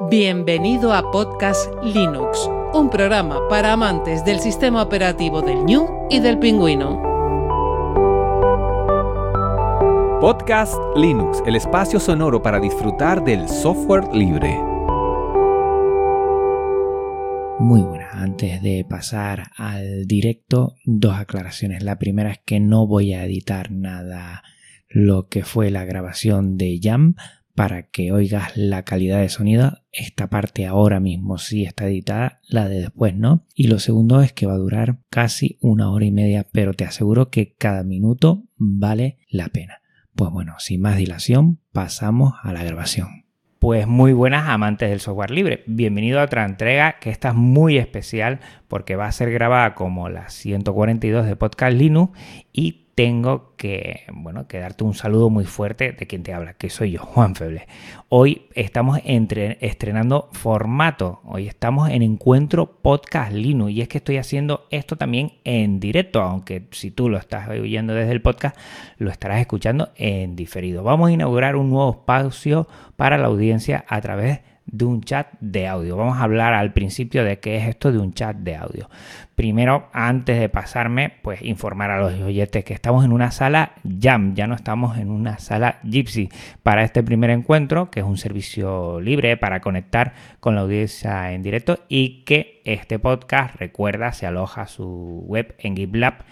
Bienvenido a Podcast Linux, un programa para amantes del sistema operativo del New y del pingüino. Podcast Linux, el espacio sonoro para disfrutar del software libre. Muy buenas, antes de pasar al directo, dos aclaraciones. La primera es que no voy a editar nada lo que fue la grabación de Jam para que oigas la calidad de sonido. Esta parte ahora mismo sí está editada, la de después no. Y lo segundo es que va a durar casi una hora y media, pero te aseguro que cada minuto vale la pena. Pues bueno, sin más dilación, pasamos a la grabación. Pues muy buenas amantes del software libre. Bienvenido a otra entrega que está muy especial porque va a ser grabada como la 142 de Podcast Linux y tengo que, bueno, darte un saludo muy fuerte de quien te habla, que soy yo, Juan Feble. Hoy estamos entre, estrenando formato, hoy estamos en Encuentro Podcast Linux y es que estoy haciendo esto también en directo, aunque si tú lo estás oyendo desde el podcast, lo estarás escuchando en diferido. Vamos a inaugurar un nuevo espacio para la audiencia a través de de un chat de audio. Vamos a hablar al principio de qué es esto de un chat de audio. Primero, antes de pasarme, pues informar a los oyentes que estamos en una sala Jam, ya no estamos en una sala Gypsy para este primer encuentro, que es un servicio libre para conectar con la audiencia en directo y que este podcast, recuerda, se aloja su web en GitLab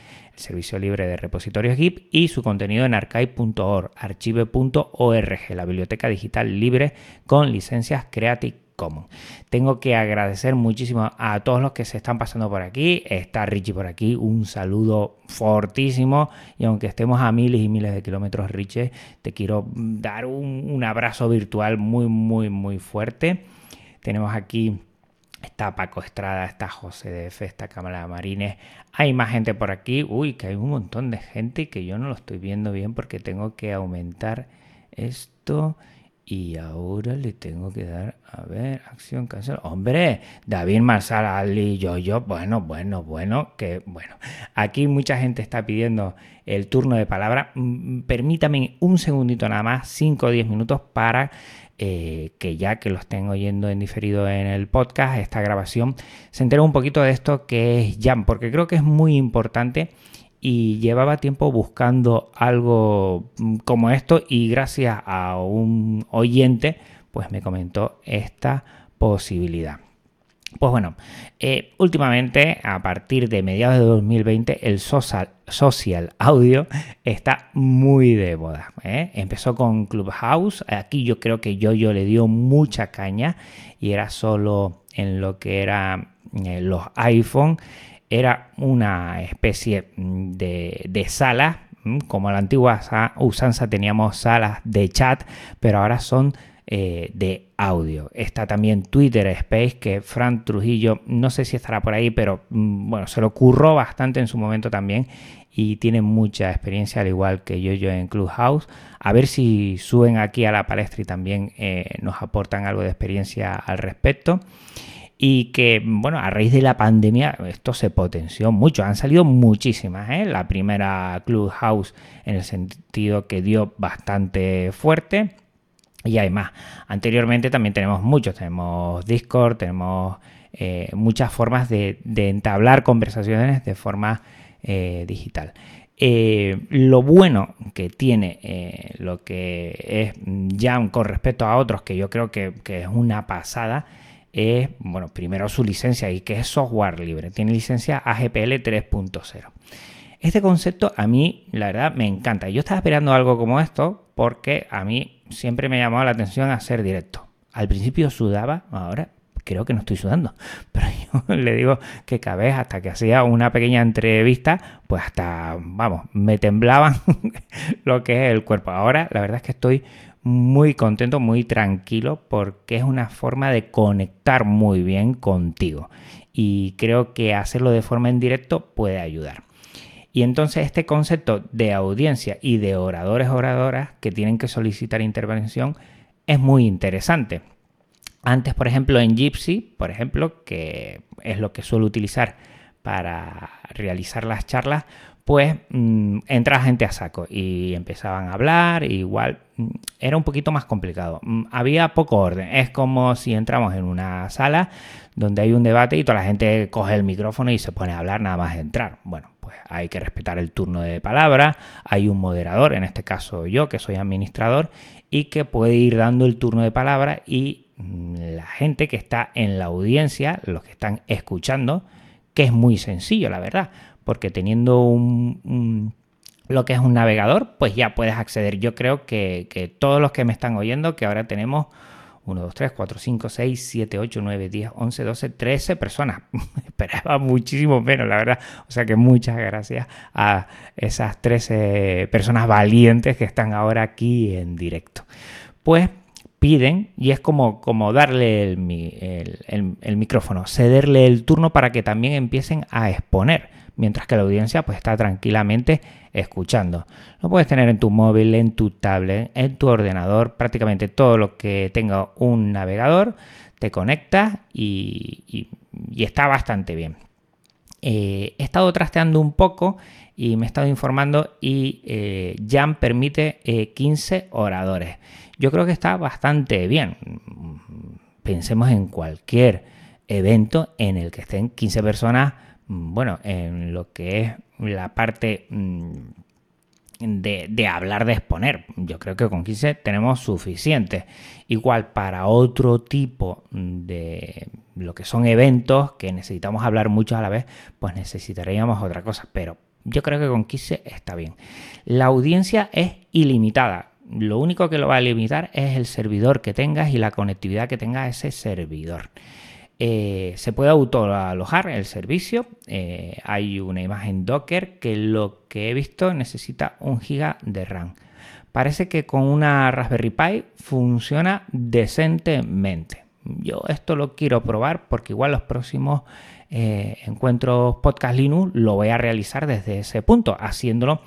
servicio libre de repositorios Git, y su contenido en archive.org, archive.org, la biblioteca digital libre con licencias Creative Commons. Tengo que agradecer muchísimo a todos los que se están pasando por aquí. Está Richie por aquí, un saludo fortísimo. Y aunque estemos a miles y miles de kilómetros, Richie, te quiero dar un, un abrazo virtual muy, muy, muy fuerte. Tenemos aquí Está Paco Estrada, está José de F, está Cámara Marines. Hay más gente por aquí. Uy, que hay un montón de gente que yo no lo estoy viendo bien porque tengo que aumentar esto. Y ahora le tengo que dar, a ver, acción, cancel. Hombre, David Marsal, Ali, yo, yo, bueno, bueno, bueno, que bueno. Aquí mucha gente está pidiendo el turno de palabra. Mm, permítame un segundito nada más, 5 o 10 minutos para eh, que ya que lo estén oyendo en diferido en el podcast, esta grabación, se entera un poquito de esto que es Jam, porque creo que es muy importante y llevaba tiempo buscando algo mm, como esto y gracias a un oyente pues me comentó esta posibilidad. Pues bueno, eh, últimamente, a partir de mediados de 2020, el social, social audio está muy de moda. ¿eh? Empezó con Clubhouse. Aquí yo creo que yo, le dio mucha caña y era solo en lo que eran eh, los iPhone. Era una especie de, de sala. Como la antigua usanza teníamos salas de chat, pero ahora son eh, de audio. Está también Twitter Space, que Fran Trujillo, no sé si estará por ahí, pero mm, bueno, se lo ocurrió bastante en su momento también y tiene mucha experiencia, al igual que yo, yo en Clubhouse. A ver si suben aquí a la palestra y también eh, nos aportan algo de experiencia al respecto y que, bueno, a raíz de la pandemia esto se potenció mucho. Han salido muchísimas. ¿eh? La primera Clubhouse en el sentido que dio bastante fuerte. Y hay más. Anteriormente también tenemos muchos. Tenemos Discord, tenemos eh, muchas formas de, entablar conversaciones de forma eh, digital. Eh, lo bueno que tiene lo que es Jam con respecto a otros, que yo creo que, que, es una pasada, es, bueno, primero su licencia y que es software libre. Tiene licencia AGPL 3.0. Este concepto a mí, la verdad, me encanta. Yo estaba esperando algo como esto porque a mí siempre me ha llamado la atención hacer directo. Al principio sudaba, ahora creo que no estoy sudando, pero yo le digo que cada vez hasta que hacía una pequeña entrevista, pues hasta, vamos, me temblaban lo que es el cuerpo. Ahora la verdad es que estoy muy contento, muy tranquilo, porque es una forma de conectar muy bien contigo. Y creo que hacerlo de forma en directo puede ayudar. Y entonces este concepto de audiencia y de oradores oradoras que tienen que solicitar intervención es muy interesante. Antes, por ejemplo, en Gypsy, por ejemplo, que es lo que suelo utilizar para realizar las charlas, pues mm, entra gente a saco y empezaban a hablar, igual mm, era un poquito más complicado. Mm, había poco orden. Es como si entramos en una sala donde hay un debate y toda la gente coge el micrófono y se pone a hablar nada más entrar. Bueno, pues hay que respetar el turno de palabra. Hay un moderador, en este caso yo, que soy administrador, y que puede ir dando el turno de palabra y la gente que está en la audiencia, los que están escuchando, que es muy sencillo, la verdad, porque teniendo un lo que es un navegador, pues ya puedes acceder. Yo creo que, todos los que me están oyendo, que ahora tenemos 1, 2, 3, 4, 5, 6, 7, 8, 9, 10, 11, 12, 13 personas. Esperaba muchísimo menos, la verdad. O sea que muchas gracias a esas 13 personas valientes que están ahora aquí en directo. Pues piden, y es como, como darle el, el micrófono, cederle el turno para que también empiecen a exponer mientras que la audiencia pues está tranquilamente escuchando. Lo puedes tener en tu móvil, en tu tablet, en tu ordenador, prácticamente todo lo que tenga un navegador, te conectas y, está bastante bien. Eh, he estado trasteando un poco y me he estado informando y eh, Jam permite 15 eh, oradores. Yo creo que está bastante bien. Pensemos en cualquier evento en el que estén 15 personas Mm, bueno, en lo que es la parte mm, de, hablar, de exponer. Yo creo que con 15 tenemos suficiente. Igual para otro tipo de lo que son eventos que necesitamos hablar mucho a la vez, pues necesitaríamos otra cosa. Pero yo creo que con 15 está bien. La audiencia es ilimitada. Lo único que lo va a limitar es el servidor que tengas y la conectividad que tenga ese servidor. Eh, se puede autoalojar el servicio. Eh, hay una imagen Docker que lo que he visto necesita un giga de RAM. Parece que con una Raspberry Pi funciona decentemente. Yo esto lo quiero probar porque igual los próximos eh, encuentros podcast Linux lo voy a realizar desde ese punto, haciéndolo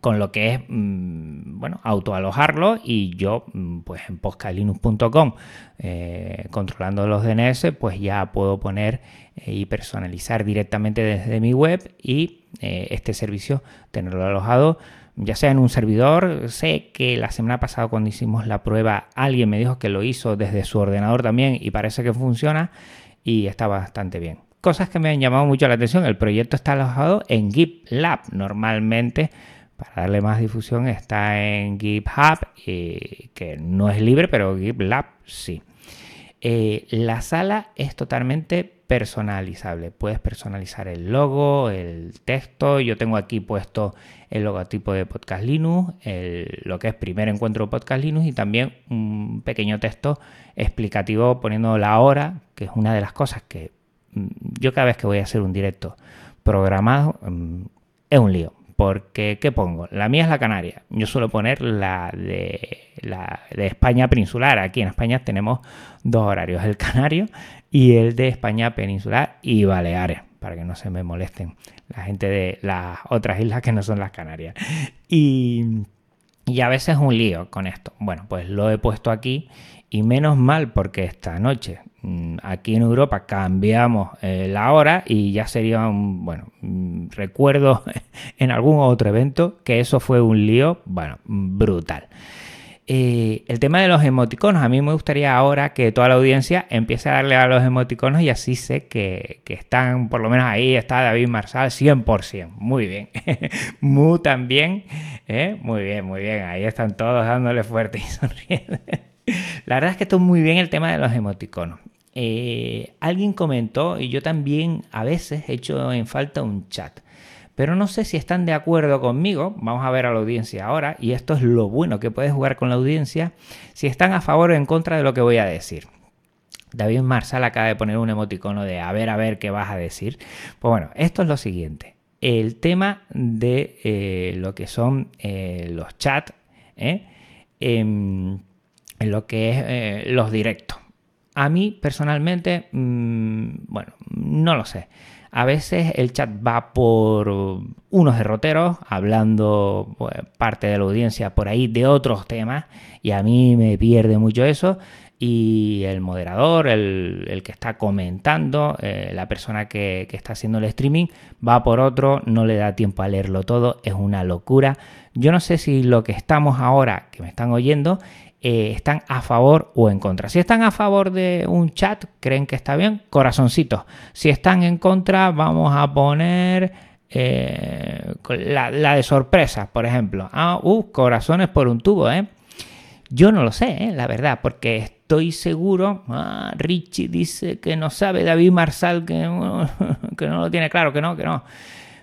con lo que es, mm, bueno, autoalojarlo y yo, mm, pues en postcalinux.com, eh, controlando los DNS, pues ya puedo poner eh, y personalizar directamente desde mi web y eh, este servicio tenerlo alojado ya sea en un servidor, sé que la semana pasada cuando hicimos la prueba alguien me dijo que lo hizo desde su ordenador también y parece que funciona y está bastante bien. Cosas que me han llamado mucho la atención, el proyecto está alojado en GitLab. Normalmente para darle más difusión está en GitHub, eh, que no es libre, pero GitLab sí. Eh, la sala es totalmente personalizable. Puedes personalizar el logo, el texto. Yo tengo aquí puesto el logotipo de Podcast Linux, lo que es primer encuentro de Podcast Linux y también un pequeño texto explicativo poniendo la hora, que es una de las cosas que mm, yo cada vez que voy a hacer un directo programado mm, es un lío porque, ¿qué pongo? La mía es la canaria. Yo suelo poner la de, la de España peninsular. Aquí en España tenemos dos horarios, el canario y el de España peninsular y Baleares, para que no se me molesten la gente de las otras islas que no son las Canarias. Y, y a veces es un lío con esto. Bueno, pues lo he puesto aquí y menos mal porque esta noche Mm, aquí en Europa cambiamos eh, la hora y ya sería un, bueno, mm, recuerdo en algún otro evento que eso fue un lío, bueno, brutal. Eh, el tema de los emoticonos, a mí me gustaría ahora que toda la audiencia empiece a darle a los emoticonos y así sé que, están, por lo menos ahí está David Marsal 100%. Muy bien. Mu también. ¿eh? Muy bien, muy bien. Ahí están todos dándole fuerte y sonriendo. La verdad es que esto es muy bien el tema de los emoticonos. Eh, alguien comentó, y yo también a veces he hecho en falta un chat. Pero no sé si están de acuerdo conmigo. Vamos a ver a la audiencia ahora. Y esto es lo bueno que puedes jugar con la audiencia. Si están a favor o en contra de lo que voy a decir. David Marsal acaba de poner un emoticono de a ver, a ver qué vas a decir. Pues bueno, esto es lo siguiente. El tema de eh, lo que son eh, los chats, en lo que es los directos. A mí personalmente, mm, bueno, no lo sé. A veces el chat va por unos derroteros, hablando pues, parte de la audiencia por ahí de otros temas, y a mí me pierde mucho eso. Y el moderador, el, que está comentando, eh, la persona que, que está haciendo el streaming, va por otro, no le da tiempo a leerlo todo, es una locura. Yo no sé si lo que estamos ahora, que me están oyendo, eh, están a favor o en contra. Si están a favor de un chat, creen que está bien, corazoncitos. Si están en contra, vamos a poner eh, la, de sorpresa, por ejemplo. Ah, uh, corazones por un tubo, ¿eh? Yo no lo sé, ¿eh? la verdad, porque estoy seguro. Ah, Richie dice que no sabe, David Marsal que, que no lo tiene claro, que no, que no.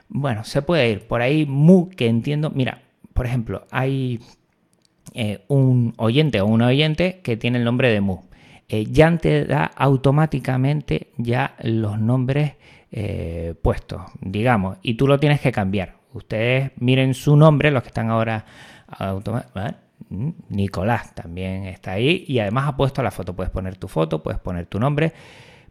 Bueno, se puede ir por ahí, mu que entiendo. Mira, por ejemplo, hay eh, un oyente o una oyente que tiene el nombre de Mu. Eh, ya te da automáticamente ya los nombres eh, puestos, digamos, y tú lo tienes que cambiar. Ustedes miren su nombre, los que están ahora mm, Nicolás también está ahí y además ha puesto la foto. Puedes poner tu foto, puedes poner tu nombre,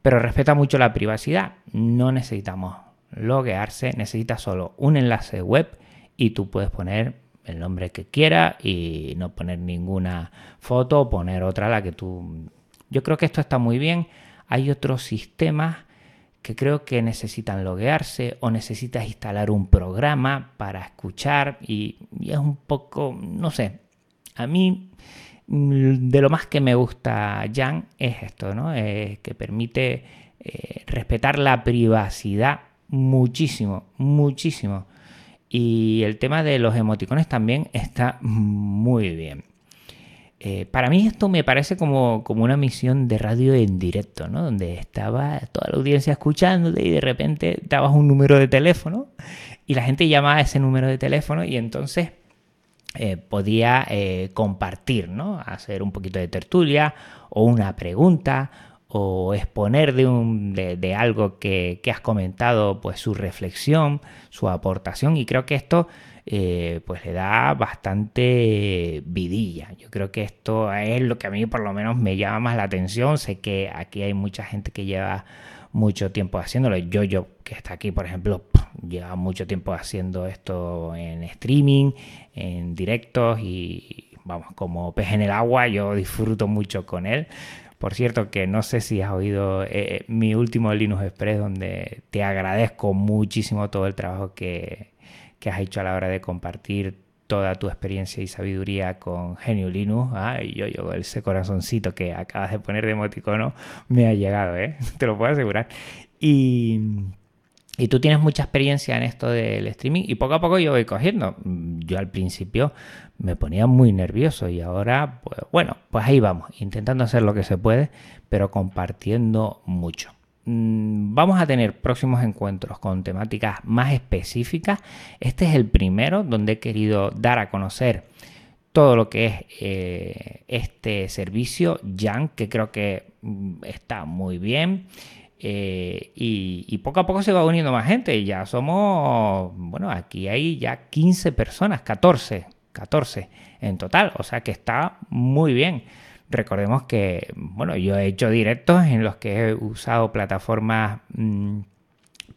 pero respeta mucho la privacidad. No necesitamos loguearse, necesitas solo un enlace web y tú puedes poner el nombre que quiera y no poner ninguna foto o poner otra la que tú... Yo creo que esto está muy bien. Hay otros sistemas que creo que necesitan loguearse o necesitas instalar un programa para escuchar y, es un poco, no sé, a mí mm, de lo más que me gusta Jan es esto, ¿no? que permite eh, respetar la privacidad muchísimo, muchísimo. Y el tema de los emoticones también está muy bien. Eh, para mí esto me parece como, como, una misión de radio en directo, ¿no? Donde estaba toda la audiencia escuchándote y de repente dabas un número de teléfono y la gente llamaba a ese número de teléfono y entonces eh, podía eh, compartir, ¿no? Hacer un poquito de tertulia o una pregunta o exponer de, un, de, algo que, has comentado, pues su reflexión, su aportación y creo que esto eh, pues le da bastante vidilla. Yo creo que esto es lo que a mí por lo menos me llama más la atención. Sé que aquí hay mucha gente que lleva mucho tiempo haciéndolo. Yo, yo que está aquí, por ejemplo, lleva mucho tiempo haciendo esto en streaming, en directos y vamos, como pez en el agua, yo disfruto mucho con él. Por cierto, que no sé si has oído eh, mi último Linux Express, donde te agradezco muchísimo todo el trabajo que, has hecho a la hora de compartir toda tu experiencia y sabiduría con Genio Linux. Ay, yo, yo, ese corazoncito que acabas de poner de emoticono me ha llegado, ¿eh? te lo puedo asegurar. Y, y tú tienes mucha experiencia en esto del streaming y poco a poco yo voy cogiendo. Yo al principio me ponía muy nervioso y ahora, pues bueno, pues ahí vamos, intentando hacer lo que se puede, pero compartiendo mucho. Mm, vamos a tener próximos encuentros con temáticas más específicas. Este es el primero donde he querido dar a conocer todo lo que es eh, este servicio, Jan, que creo que mm, está muy bien. Eh, y, poco a poco se va uniendo más gente. Ya somos, bueno, aquí hay ya 15 personas, 14, 14 en total. O sea que está muy bien. Recordemos que, bueno, yo he hecho directos en los que he usado plataformas mm,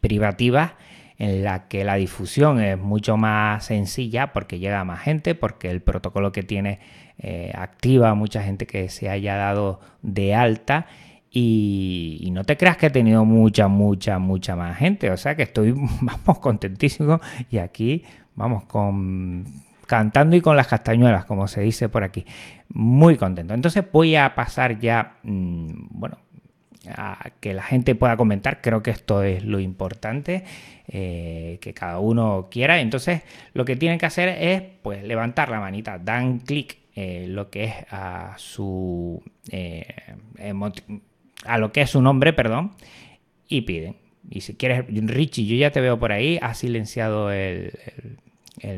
privativas en la que la difusión es mucho más sencilla porque llega a más gente, porque el protocolo que tiene eh, activa a mucha gente que se haya dado de alta y, no te creas que he tenido mucha, mucha, mucha más gente. O sea que estoy, vamos, contentísimo. Y aquí, vamos, con cantando y con las castañuelas, como se dice por aquí. Muy contento. Entonces voy a pasar ya, mm, bueno, a que la gente pueda comentar. Creo que esto es lo importante, eh, que cada uno quiera. Entonces lo que tienen que hacer es, pues, levantar la manita, dan clic eh, lo que es a su eh, a lo que es su nombre, perdón, y piden. Y si quieres, Richie, yo ya te veo por ahí, has silenciado el,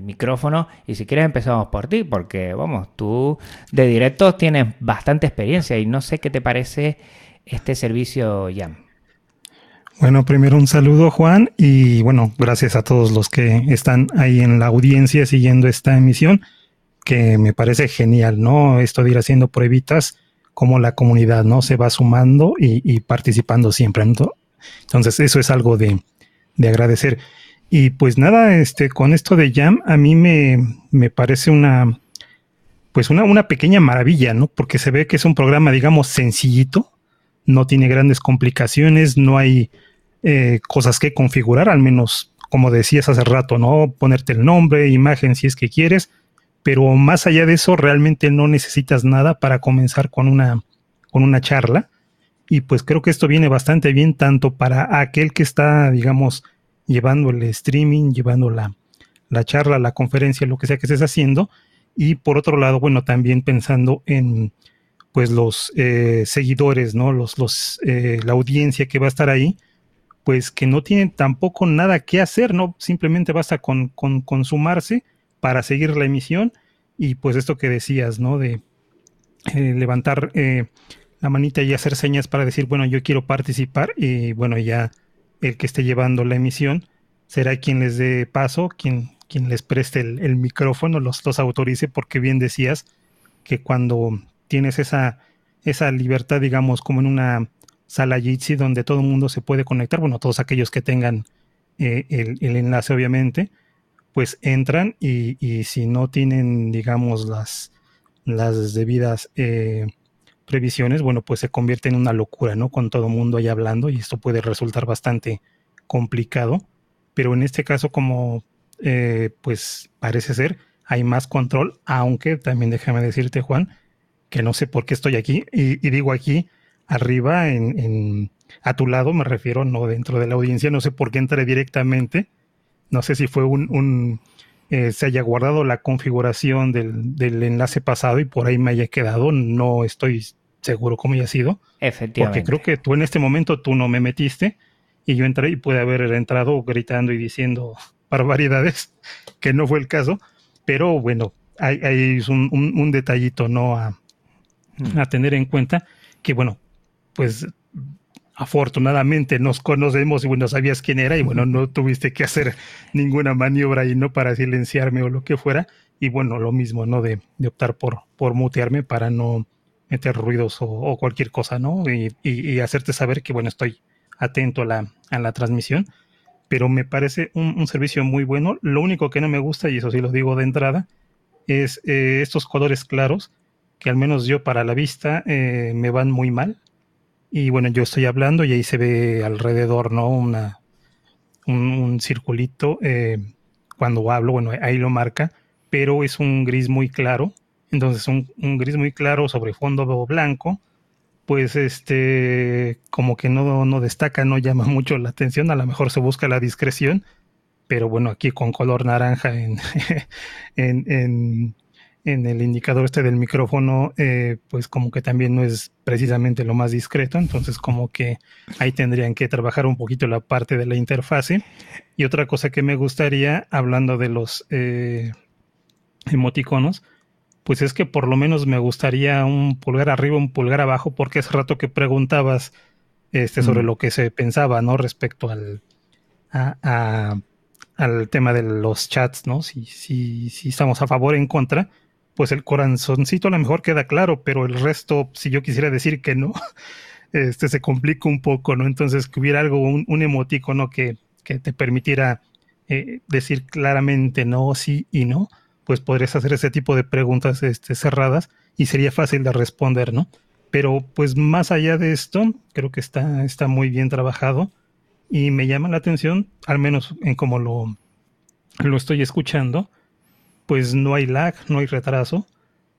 micrófono y si quieres empezamos por ti, porque vamos, tú de directo tienes bastante experiencia y no sé qué te parece este servicio, Jan. Bueno, primero un saludo Juan y bueno, gracias a todos los que están ahí en la audiencia siguiendo esta emisión, que me parece genial, ¿no? Esto de ir haciendo pruebitas cómo la comunidad, ¿no? Se va sumando y, participando siempre. Entonces, eso es algo de, de, agradecer. Y pues nada, este, con esto de Jam, a mí me, me parece una, pues una, una pequeña maravilla, ¿no? Porque se ve que es un programa, digamos, sencillito, no tiene grandes complicaciones, no hay eh, cosas que configurar, al menos como decías hace rato, ¿no? Ponerte el nombre, imagen si es que quieres, pero más allá de eso realmente no necesitas nada para comenzar con una, con una charla. Y pues creo que esto viene bastante bien tanto para aquel que está, digamos, llevando el streaming, llevando la, la charla, la conferencia, lo que sea que estés haciendo. Y por otro lado, bueno, también pensando en pues los eh, seguidores, ¿no? Los, los, eh, la audiencia que va a estar ahí, pues que no tienen tampoco nada que hacer, ¿no? Simplemente basta con, con, sumarse para seguir la emisión y pues esto que decías, ¿no? De eh, levantar la manita y hacer señas para decir, bueno, yo quiero participar y bueno, ya el que esté llevando la emisión será quien les dé paso, quien, quien les preste el, micrófono, los, los autorice, porque bien decías que cuando tienes esa, esa libertad, digamos, como en una sala Jitsi donde todo el mundo se puede conectar, bueno, todos aquellos que tengan eh, el, enlace, obviamente, pues entran y, si no tienen, digamos, las, las debidas eh, previsiones, bueno, pues se convierte en una locura, ¿no? Con todo el mundo ahí hablando y esto puede resultar bastante complicado, pero en este caso, como eh, pues parece ser, hay más control, aunque también déjame decirte, Juan, que no sé por qué estoy aquí, y, digo aquí, arriba, en, a tu lado, me refiero, no dentro de la audiencia, no sé por qué entré directamente, no sé si fue un, eh, se haya guardado la configuración del, del, enlace pasado y por ahí me haya quedado, no estoy seguro cómo haya sido. Efectivamente. Porque creo que tú en este momento tú no me metiste y yo entré y pude haber entrado gritando y diciendo barbaridades, que no fue el caso, pero bueno, hay, hay un, un, detallito, ¿no? A, a tener en cuenta que, bueno, pues afortunadamente nos conocemos y bueno, sabías quién era y bueno, no tuviste que hacer ninguna maniobra ahí, ¿no? Para silenciarme o lo que fuera. Y bueno, lo mismo, ¿no? De, de optar por, por mutearme para no meter ruidos o, cualquier cosa, ¿no? Y, y, hacerte saber que, bueno, estoy atento a la, a la transmisión. Pero me parece un, servicio muy bueno. Lo único que no me gusta, y eso sí lo digo de entrada, es eh, estos colores claros que al menos yo para la vista eh, me van muy mal. Y bueno, yo estoy hablando y ahí se ve alrededor, ¿no? Una, un, circulito. Eh, cuando hablo, bueno, ahí lo marca, pero es un gris muy claro. Entonces, un, un gris muy claro sobre fondo blanco, pues este, como que no, no destaca, no llama mucho la atención. A lo mejor se busca la discreción, pero bueno, aquí con color naranja en, en en el indicador este del micrófono, eh, pues como que también no es precisamente lo más discreto, entonces como que ahí tendrían que trabajar un poquito la parte de la interfase. Y otra cosa que me gustaría, hablando de los eh, emoticonos, pues es que por lo menos me gustaría un pulgar arriba, un pulgar abajo, porque hace rato que preguntabas este, sobre lo que se pensaba, ¿no? Respecto al, al tema de los chats, ¿no? Si, si, si estamos a favor o en contra pues el corazoncito a lo mejor queda claro, pero el resto, si yo quisiera decir que no, este se complica un poco, ¿no? Entonces, que hubiera algo, un, emoticono que, que te permitiera eh, decir claramente no, sí y no, pues podrías hacer ese tipo de preguntas este, cerradas y sería fácil de responder, ¿no? Pero pues más allá de esto, creo que está, está muy bien trabajado y me llama la atención, al menos en cómo lo, lo estoy escuchando, pues no hay lag, no hay retraso,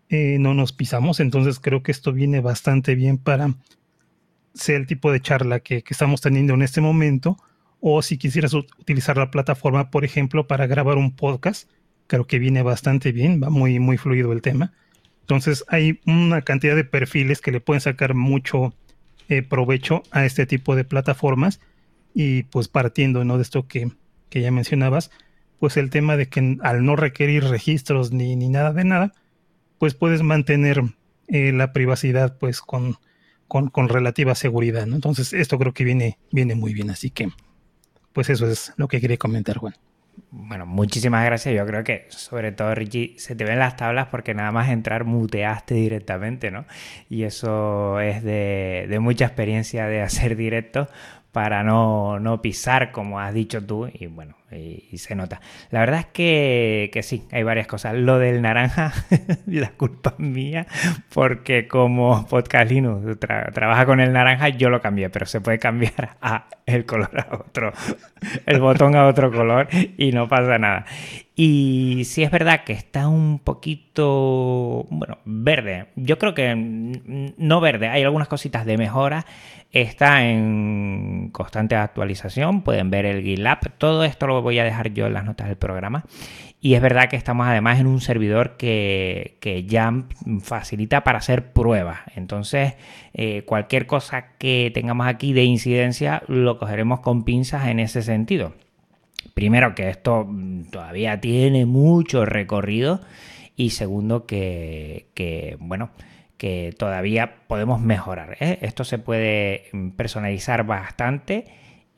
eh, no nos pisamos, entonces creo que esto viene bastante bien para ser el tipo de charla que, estamos teniendo en este momento, o si quisieras utilizar la plataforma, por ejemplo, para grabar un podcast, creo que viene bastante bien, va muy, muy fluido el tema. Entonces hay una cantidad de perfiles que le pueden sacar mucho eh, provecho a este tipo de plataformas y pues partiendo ¿no? de esto que, que ya mencionabas, pues el tema de que al no requerir registros ni, ni nada de nada, pues puedes mantener eh, la privacidad pues con, con, relativa seguridad, ¿no? Entonces esto creo que viene, viene muy bien, así que pues eso es lo que quería comentar, Juan. bueno, muchísimas gracias. Yo creo que sobre todo, Richie, se te ven las tablas porque nada más entrar muteaste directamente, ¿no? Y eso es de, de mucha experiencia de hacer directo para no, no, pisar, como has dicho tú, y bueno, y, se nota. La verdad es que, que, sí, hay varias cosas. Lo del naranja, la culpa es mía, porque como Podcast Linux trabaja con el naranja, yo lo cambié, pero se puede cambiar a el color a otro, el botón a otro color y no pasa nada. Y sí es verdad que está un poquito, bueno, verde. Yo creo que no verde, hay algunas cositas de mejora está en constante actualización, pueden ver el GitLab, todo esto lo voy a dejar yo en las notas del programa. Y es verdad que estamos además en un servidor que, ya facilita para hacer pruebas. Entonces, eh, cualquier cosa que tengamos aquí de incidencia lo cogeremos con pinzas en ese sentido. Primero, que esto todavía tiene mucho recorrido. Y segundo, que, que bueno, que todavía podemos mejorar. ¿eh? Esto se puede personalizar bastante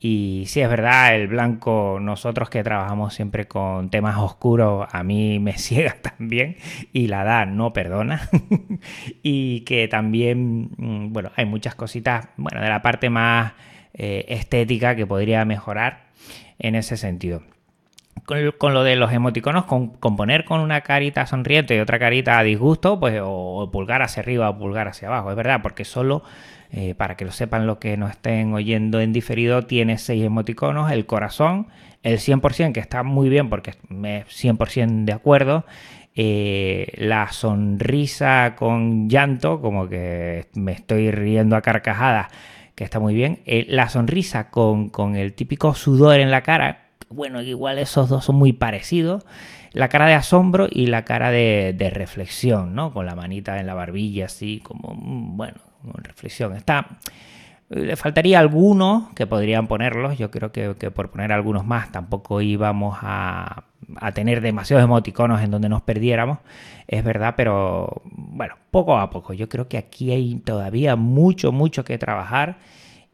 y si es verdad, el blanco, nosotros que trabajamos siempre con temas oscuros, a mí me ciega también y la edad no perdona. y que también, mm, bueno, hay muchas cositas, bueno, de la parte más eh, estética que podría mejorar en ese sentido con, lo de los emoticonos, con, poner con una carita sonriente y otra carita a disgusto, pues o, pulgar hacia arriba o pulgar hacia abajo, es verdad, porque solo, eh, para que lo sepan los que nos estén oyendo en diferido, tiene seis emoticonos, el corazón, el 100%, que está muy bien porque me 100% de acuerdo, eh, la sonrisa con llanto, como que me estoy riendo a carcajadas, que está muy bien, eh, la sonrisa con, con el típico sudor en la cara, bueno, igual esos dos son muy parecidos. La cara de asombro y la cara de, reflexión, ¿no? Con la manita en la barbilla, así como, mm, bueno, reflexión. Está. Le faltaría algunos que podrían ponerlos. Yo creo que, por poner algunos más tampoco íbamos a, a, tener demasiados emoticonos en donde nos perdiéramos. Es verdad, pero bueno, poco a poco. Yo creo que aquí hay todavía mucho, mucho que trabajar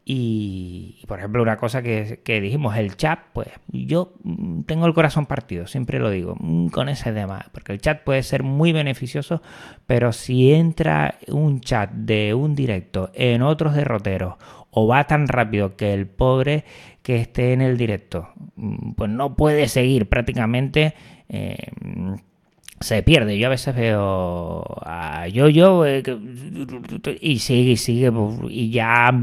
y, por ejemplo, una cosa que, dijimos, el chat, pues yo mm, tengo el corazón partido, siempre lo digo, mm, con ese tema, porque el chat puede ser muy beneficioso, pero si entra un chat de un directo en otros derroteros o va tan rápido que el pobre que esté en el directo, mm, pues no puede seguir prácticamente. Eh, se pierde. Yo a veces veo a Yo-Yo eh, y sigue y sigue y ya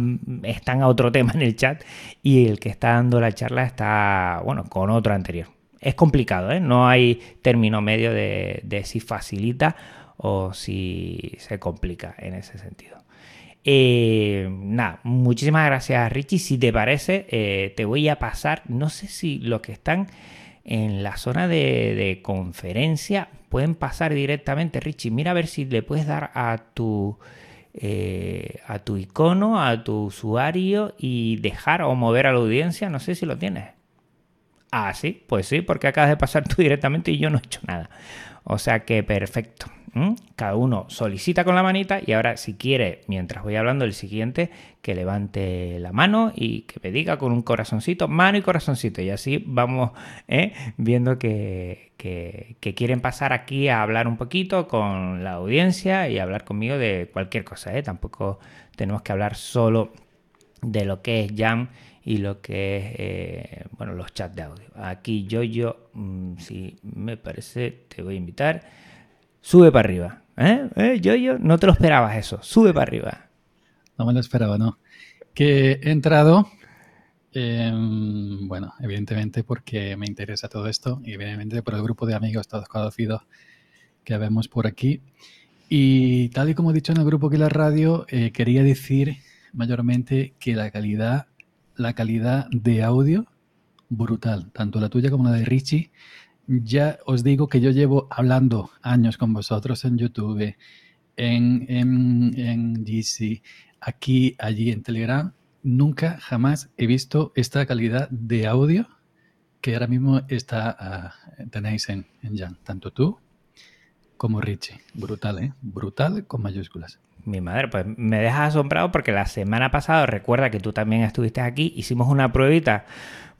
están a otro tema en el chat y el que está dando la charla está, bueno, con otro anterior. Es complicado, ¿eh? No hay término medio de, si facilita o si se complica en ese sentido. Eh, nada, muchísimas gracias Richie. Si te parece, eh, te voy a pasar, no sé si los que están en la zona de, conferencia pueden pasar directamente. Richie, mira a ver si le puedes dar a tu, eh, a tu icono, a tu usuario y dejar o mover a la audiencia. No sé si lo tienes. Ah, sí, pues sí, porque acabas de pasar tú directamente y yo no he hecho nada. O sea que perfecto. Cada uno solicita con la manita y ahora si quiere, mientras voy hablando el siguiente, que levante la mano y que me diga con un corazoncito, mano y corazoncito. Y así vamos ¿eh? viendo que, quieren pasar aquí a hablar un poquito con la audiencia y hablar conmigo de cualquier cosa. ¿eh? Tampoco tenemos que hablar solo de lo que es Jam y lo que es eh, bueno los chats de audio. Aquí yo, yo, mm, si me parece, te voy a invitar sube para arriba. ¿Eh? ¿Eh? Yo, yo, no te lo esperabas eso, sube para arriba. No me lo esperaba, no. Que he entrado, em, bueno, evidentemente porque me interesa todo esto, y evidentemente por el grupo de amigos todos conocidos que vemos por aquí. Y tal y como he dicho en el grupo que la radio, eh, quería decir mayormente que la calidad, la calidad de audio, brutal, tanto la tuya como la de Richie, ya os digo que yo llevo hablando años con vosotros en YouTube, en, en, GC, aquí, allí en Telegram. Nunca, jamás he visto esta calidad de audio que ahora mismo está, ah, tenéis en, en Jan, tanto tú como Richie. Brutal, ¿eh? Brutal con mayúsculas. Mi madre, pues me dejas asombrado porque la semana pasada, recuerda que tú también estuviste aquí, hicimos una pruebita,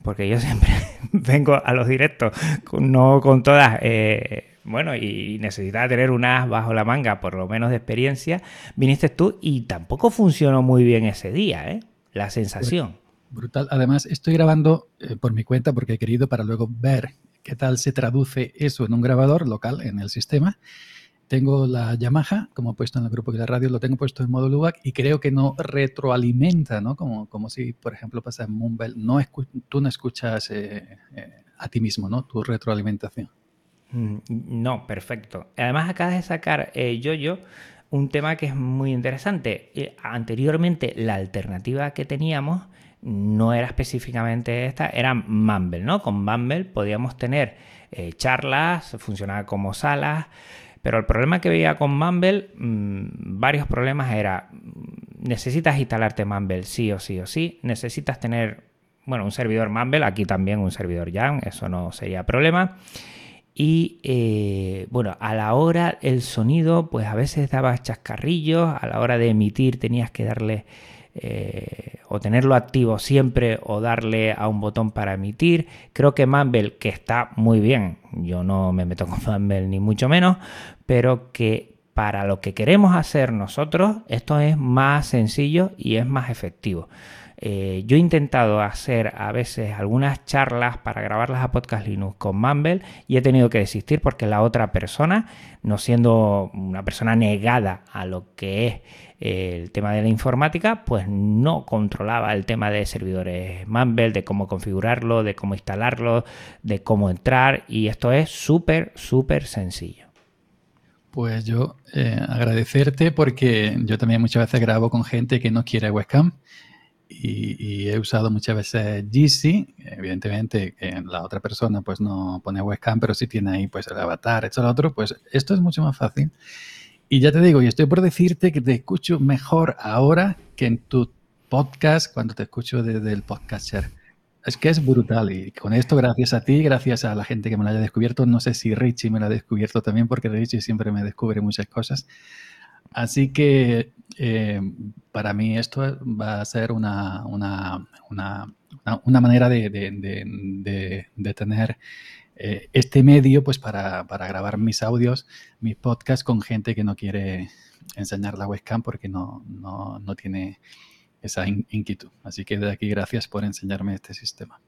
porque yo siempre vengo a los directos, no con todas, eh, bueno, y necesitaba tener unas bajo la manga, por lo menos de experiencia, viniste tú y tampoco funcionó muy bien ese día, ¿eh? La sensación. Brutal. Además, estoy grabando eh, por mi cuenta porque he querido para luego ver qué tal se traduce eso en un grabador local en el sistema tengo la Yamaha, como he puesto en el grupo de la radio, lo tengo puesto en modo LUAC y creo que no retroalimenta, ¿no? Como, como si, por ejemplo, pasa en Mumble, no tú no escuchas eh, eh, a ti mismo, ¿no? Tu retroalimentación. Mm, no, perfecto. Además, acabas de sacar, eh, yo, yo, un tema que es muy interesante. anteriormente, la alternativa que teníamos no era específicamente esta, era Mumble, ¿no? Con Mumble podíamos tener charlas, funcionaba como salas, pero el problema que veía con Mumble, mm, varios problemas era, mm, necesitas instalarte Mumble sí o sí o sí, necesitas tener, bueno, un servidor Mumble, aquí también un servidor Jam, eso no sería problema. Y eh, bueno, a la hora el sonido, pues a veces daba chascarrillos, a la hora de emitir tenías que darle eh, o tenerlo activo siempre o darle a un botón para emitir. Creo que Mumble, que está muy bien, yo no me meto con Mumble ni mucho menos, pero que para lo que queremos hacer nosotros, esto es más sencillo y es más efectivo. Eh, yo he intentado hacer a veces algunas charlas para grabarlas a Podcast Linux con Mumble y he tenido que desistir porque la otra persona, no siendo una persona negada a lo que es eh, el tema de la informática, pues no controlaba el tema de servidores Mumble, de cómo configurarlo, de cómo instalarlo, de cómo entrar y esto es súper, súper sencillo. Pues yo eh, agradecerte porque yo también muchas veces grabo con gente que no quiere webcam y, he usado muchas veces GC, evidentemente la otra persona pues no pone webcam, pero sí tiene ahí pues el avatar, esto lo otro, pues esto es mucho más fácil. Y ya te digo, y estoy por decirte que te escucho mejor ahora que en tu podcast cuando te escucho desde el podcaster. Es que es brutal y con esto gracias a ti, gracias a la gente que me lo haya descubierto, no sé si Richie me lo ha descubierto también porque Richie siempre me descubre muchas cosas. Así que eh, para mí esto va a ser una, una, manera de, tener eh, este medio pues para, grabar mis audios, mis podcasts con gente que no quiere enseñar la webcam porque no, no tiene esa inquietud. Así que de aquí gracias por enseñarme este sistema.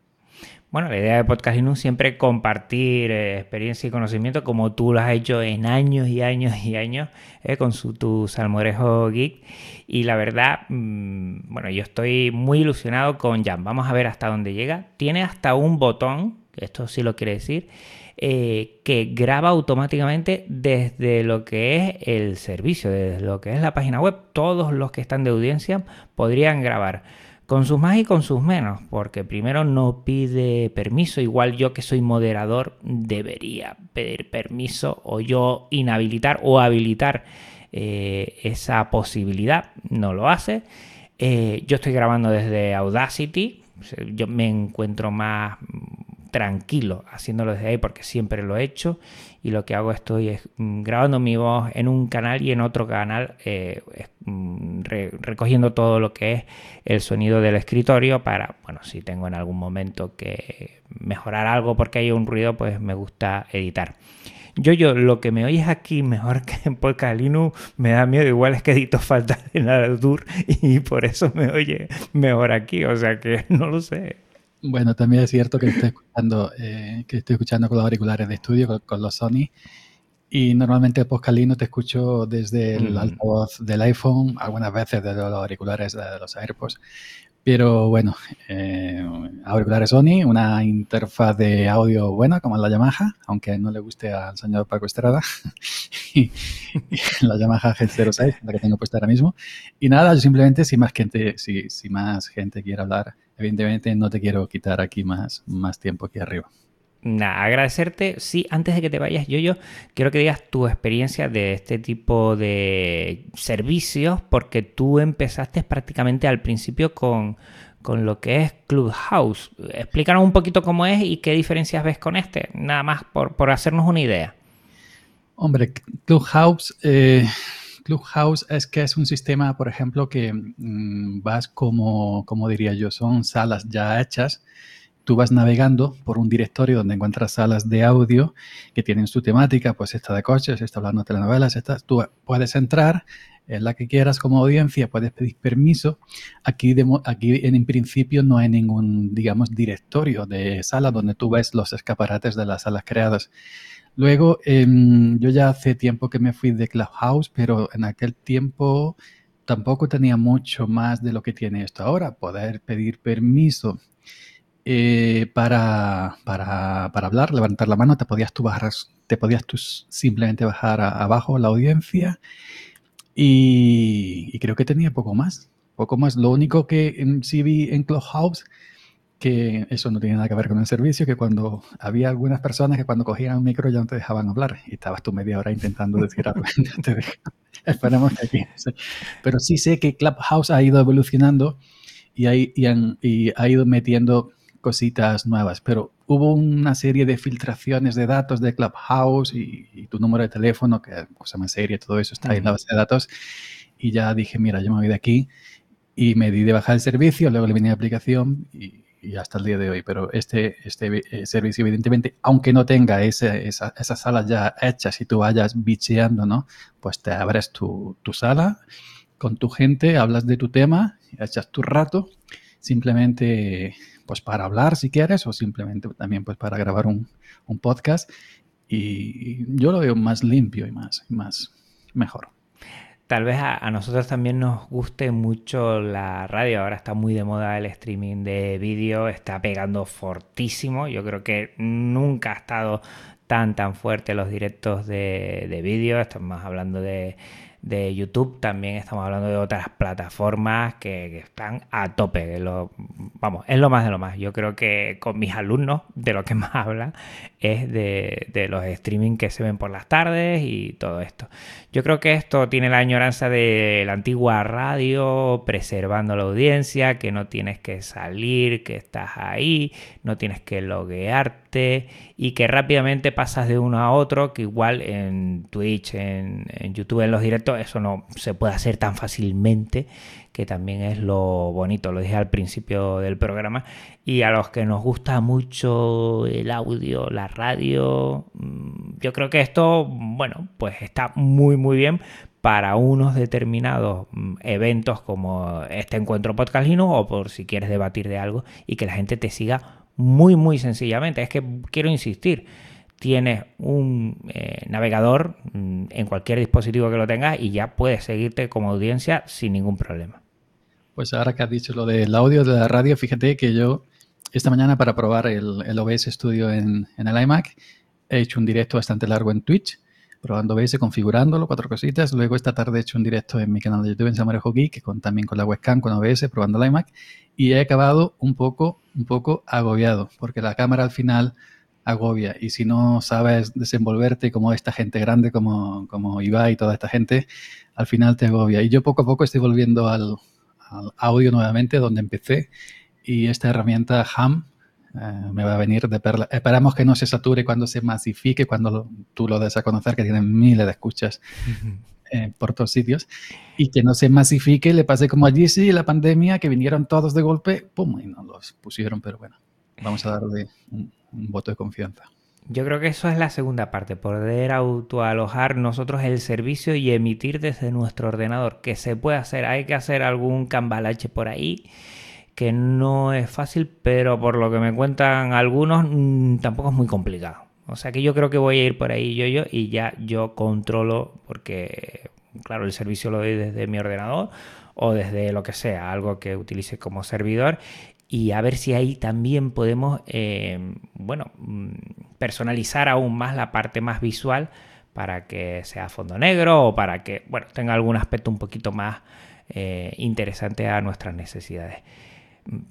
Bueno, la idea de Podcast Linux siempre compartir eh, experiencia y conocimiento como tú lo has hecho en años y años y años eh, con su, tu salmorejo geek. Y la verdad, mm, bueno, yo estoy muy ilusionado con Jam. Vamos a ver hasta dónde llega. Tiene hasta un botón, esto sí lo quiere decir, eh, que graba automáticamente desde lo que es el servicio, desde lo que es la página web. Todos los que están de audiencia podrían grabar con sus más y con sus menos, porque primero no pide permiso, igual yo que soy moderador debería pedir permiso o yo inhabilitar o habilitar eh, esa posibilidad, no lo hace. Eh, yo estoy grabando desde Audacity, yo me encuentro más tranquilo haciéndolo desde ahí porque siempre lo he hecho y lo que hago estoy es mm, grabando mi voz en un canal y en otro canal eh, mm, recogiendo todo lo que es el sonido del escritorio para, bueno, si tengo en algún momento que mejorar algo porque hay un ruido, pues me gusta editar. Yo, yo, lo que me oyes aquí mejor que en Podcast Linux me da miedo. Igual es que edito falta en Artur y por eso me oye mejor aquí. O sea que no lo sé. Bueno, también es cierto que estoy escuchando, eh, que estoy escuchando con los auriculares de estudio, con, los Sony. Y normalmente el Poscalino te escucho desde el mm. altavoz del iPhone, algunas veces desde los auriculares de los AirPods. Pero bueno, eh, auriculares Sony, una interfaz de audio buena como la Yamaha, aunque no le guste al señor Paco Estrada. y, la Yamaha G06, la que tengo puesta ahora mismo. Y nada, yo simplemente si más gente, si, si más gente quiere hablar evidentemente no te quiero quitar aquí más, más tiempo aquí arriba. Nada, agradecerte. Sí, antes de que te vayas, yo, yo quiero que digas tu experiencia de este tipo de servicios, porque tú empezaste prácticamente al principio con, con lo que es Clubhouse. Explícanos un poquito cómo es y qué diferencias ves con este, nada más por, por hacernos una idea. Hombre, Clubhouse, eh, Clubhouse es que es un sistema, por ejemplo, que mm, vas como, como diría yo, son salas ya hechas. Tú vas navegando por un directorio donde encuentras salas de audio que tienen su temática, pues esta de coches, esta hablando de telenovelas, esta, tú puedes entrar, en la que quieras como audiencia, puedes pedir permiso. Aquí, aquí en, principio no hay ningún, digamos, directorio de sala donde tú ves los escaparates de las salas creadas. Luego, em, yo ya hace tiempo que me fui de Clubhouse, pero en aquel tiempo tampoco tenía mucho más de lo que tiene esto ahora, poder pedir permiso. Eh, para, para, para, hablar, levantar la mano, te podías tú bajar, te podías tú simplemente bajar abajo la audiencia y, creo que tenía poco más. Poco más. Lo único que sí vi en Clubhouse, que eso no tiene nada que ver con el servicio, que cuando había algunas personas que cuando cogían un micro ya no te dejaban hablar y estabas tú media hora intentando decir algo. Esperemos que aquí. Pero sí sé que Clubhouse ha ido evolucionando y, y ha ido metiendo cositas nuevas, pero hubo una serie de filtraciones de datos de Clubhouse y, tu número de teléfono, que cosa más seria, todo eso está ahí en la base de datos. Y ya dije, mira, yo me voy de aquí y me di de bajar el servicio, luego le vine a aplicación y, hasta el día de hoy. Pero este, este eh, servicio, evidentemente, aunque no tenga ese, esa, esas ya hechas y tú vayas bicheando, ¿no? Pues te abres tu, tu sala con tu gente, hablas de tu tema, echas tu rato, simplemente pues para hablar si quieres o simplemente también pues para grabar un, podcast y yo lo veo más limpio y más, más mejor. Tal vez a, nosotros también nos guste mucho la radio. Ahora está muy de moda el streaming de vídeo, está pegando fortísimo. Yo creo que nunca ha estado tan tan fuerte los directos de, de vídeo. Estamos hablando de de YouTube, también estamos hablando de otras plataformas que, están a tope. vamos, es lo más de lo más. Yo creo que con mis alumnos de lo que más hablan es de, los streaming que se ven por las tardes y todo esto. Yo creo que esto tiene la añoranza de la antigua radio, preservando la audiencia, que no tienes que salir, que estás ahí, no tienes que loguearte y que rápidamente pasas de uno a otro, que igual en Twitch, en, YouTube, en los directos, eso no se puede hacer tan fácilmente, que también es lo bonito, lo dije al principio del programa, y a los que nos gusta mucho el audio, la radio, mm, yo creo que esto, bueno, pues está muy, muy bien para unos determinados mm, eventos como este encuentro podcast o por si quieres debatir de algo y que la gente te siga muy, muy sencillamente. Es que quiero insistir, tienes un eh, navegador mm, en cualquier dispositivo que lo tengas y ya puedes seguirte como audiencia sin ningún problema. Pues ahora que has dicho lo del audio de la radio, fíjate que yo esta mañana para probar el, OBS Studio en, en, el iMac he hecho un directo bastante largo en Twitch, probando OBS, configurándolo, cuatro cositas. Luego esta tarde he hecho un directo en mi canal de YouTube en Samarejo Geek, con, también con la webcam, con OBS, probando el iMac y he acabado un poco, un poco agobiado, porque la cámara al final agobia y si no sabes desenvolverte como esta gente grande, como, como Ibai y toda esta gente, al final te agobia. Y yo poco a poco estoy volviendo al, audio nuevamente, donde empecé, y esta herramienta HAM eh, me va a venir de perla. Esperamos que no se sature cuando se masifique, cuando tú lo des a conocer, que tiene miles de escuchas. Eh, por todos sitios y que no se masifique, le pase como allí sí la pandemia, que vinieron todos de golpe, pum, y no los pusieron, pero bueno, vamos a darle un, voto de confianza. Yo creo que eso es la segunda parte, poder autoalojar nosotros el servicio y emitir desde nuestro ordenador, que se puede hacer, hay que hacer algún cambalache por ahí, que no es fácil, pero por lo que me cuentan algunos, mm, tampoco es muy complicado. O sea que yo creo que voy a ir por ahí yo, yo y ya yo controlo porque, claro, el servicio lo doy desde mi ordenador o desde lo que sea, algo que utilice como servidor y a ver si ahí también podemos, eh, bueno, mm, personalizar aún más la parte más visual para que sea fondo negro o para que, bueno, tenga algún aspecto un poquito más eh, interesante a nuestras necesidades.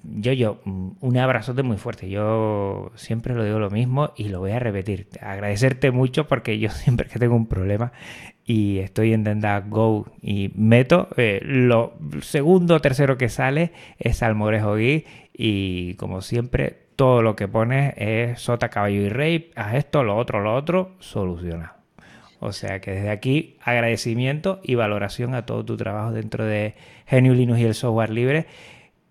Yo, yo, mm, un abrazote muy fuerte. Yo siempre lo digo lo mismo y lo voy a repetir. Agradecerte mucho porque yo siempre que tengo un problema y estoy en Go y meto, eh, lo segundo o tercero que sale es Almorejo y como siempre todo lo que pones es sota, caballo y rey, haz esto, lo otro, lo otro, soluciona. O sea que desde aquí agradecimiento y valoración a todo tu trabajo dentro de GNU Linux y el software libre,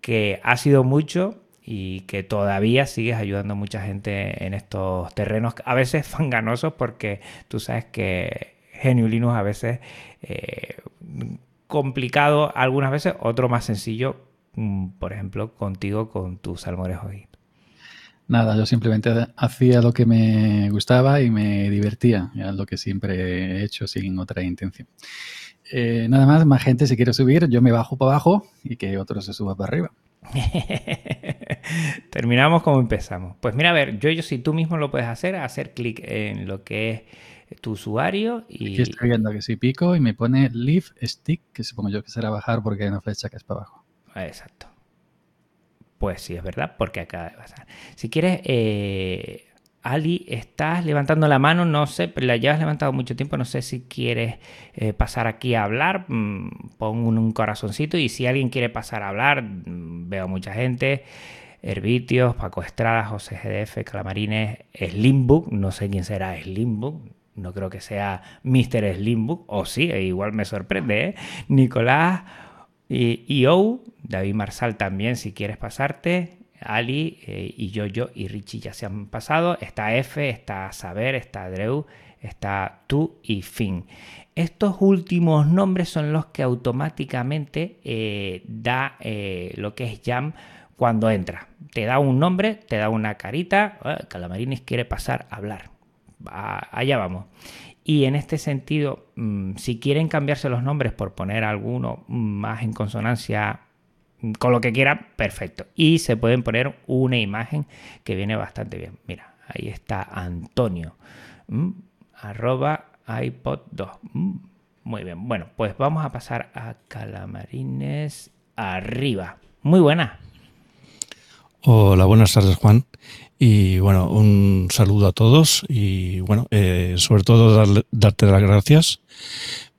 que ha sido mucho y que todavía sigues ayudando a mucha gente en estos terrenos, a veces fanganosos, porque tú sabes que GNU Linux a veces eh, complicado algunas veces, otro más sencillo, mm, por ejemplo, contigo con tus salmorejos. Nada, yo simplemente hacía lo que me gustaba y me divertía, ya lo que siempre he hecho sin otra intención. Eh, nada más, más gente si quiere subir, yo me bajo para abajo y que otro se suba para arriba. Terminamos como empezamos. Pues mira, a ver, yo, yo si tú mismo lo puedes hacer, hacer clic en lo que es tu usuario y... Aquí estoy viendo que si pico y me pone Leave Stick, que supongo yo que será bajar porque hay una flecha que es para abajo. Exacto. Pues sí, es verdad, porque acaba de pasar. Si quieres, eh, Ali, estás levantando la mano, no sé, la llevas levantado mucho tiempo, no sé si quieres eh, pasar aquí a hablar, mm, pon un, corazoncito y si alguien quiere pasar a hablar, mm, veo mucha gente, Herbitios, Paco Estrada, José GDF, Calamarines, Slimbook, no sé quién será Slimbook, no creo que sea Mr. Slimbook, o sí, e igual me sorprende, ¿eh? Nicolás y, y David Marsal también, si quieres pasarte. Ali eh, y yo y Richie ya se han pasado. Está F, está Saber, está Drew, está tú y Finn. Estos últimos nombres son los que automáticamente eh, da eh, lo que es Jam cuando entra. Te da un nombre, te da una carita. Ah, Calamarinis quiere pasar a hablar. allá vamos. Y en este sentido, mm, si quieren cambiarse los nombres por poner alguno más en consonancia con lo que quiera, perfecto. Y se pueden poner una imagen que viene bastante bien. Mira, ahí está Antonio. Mm, arroba iPod 2. Mm, muy bien. Bueno, pues vamos a pasar a Calamarines arriba. Muy buena. Hola, buenas tardes, Juan. Y bueno, un saludo a todos y bueno, eh, sobre todo darte las gracias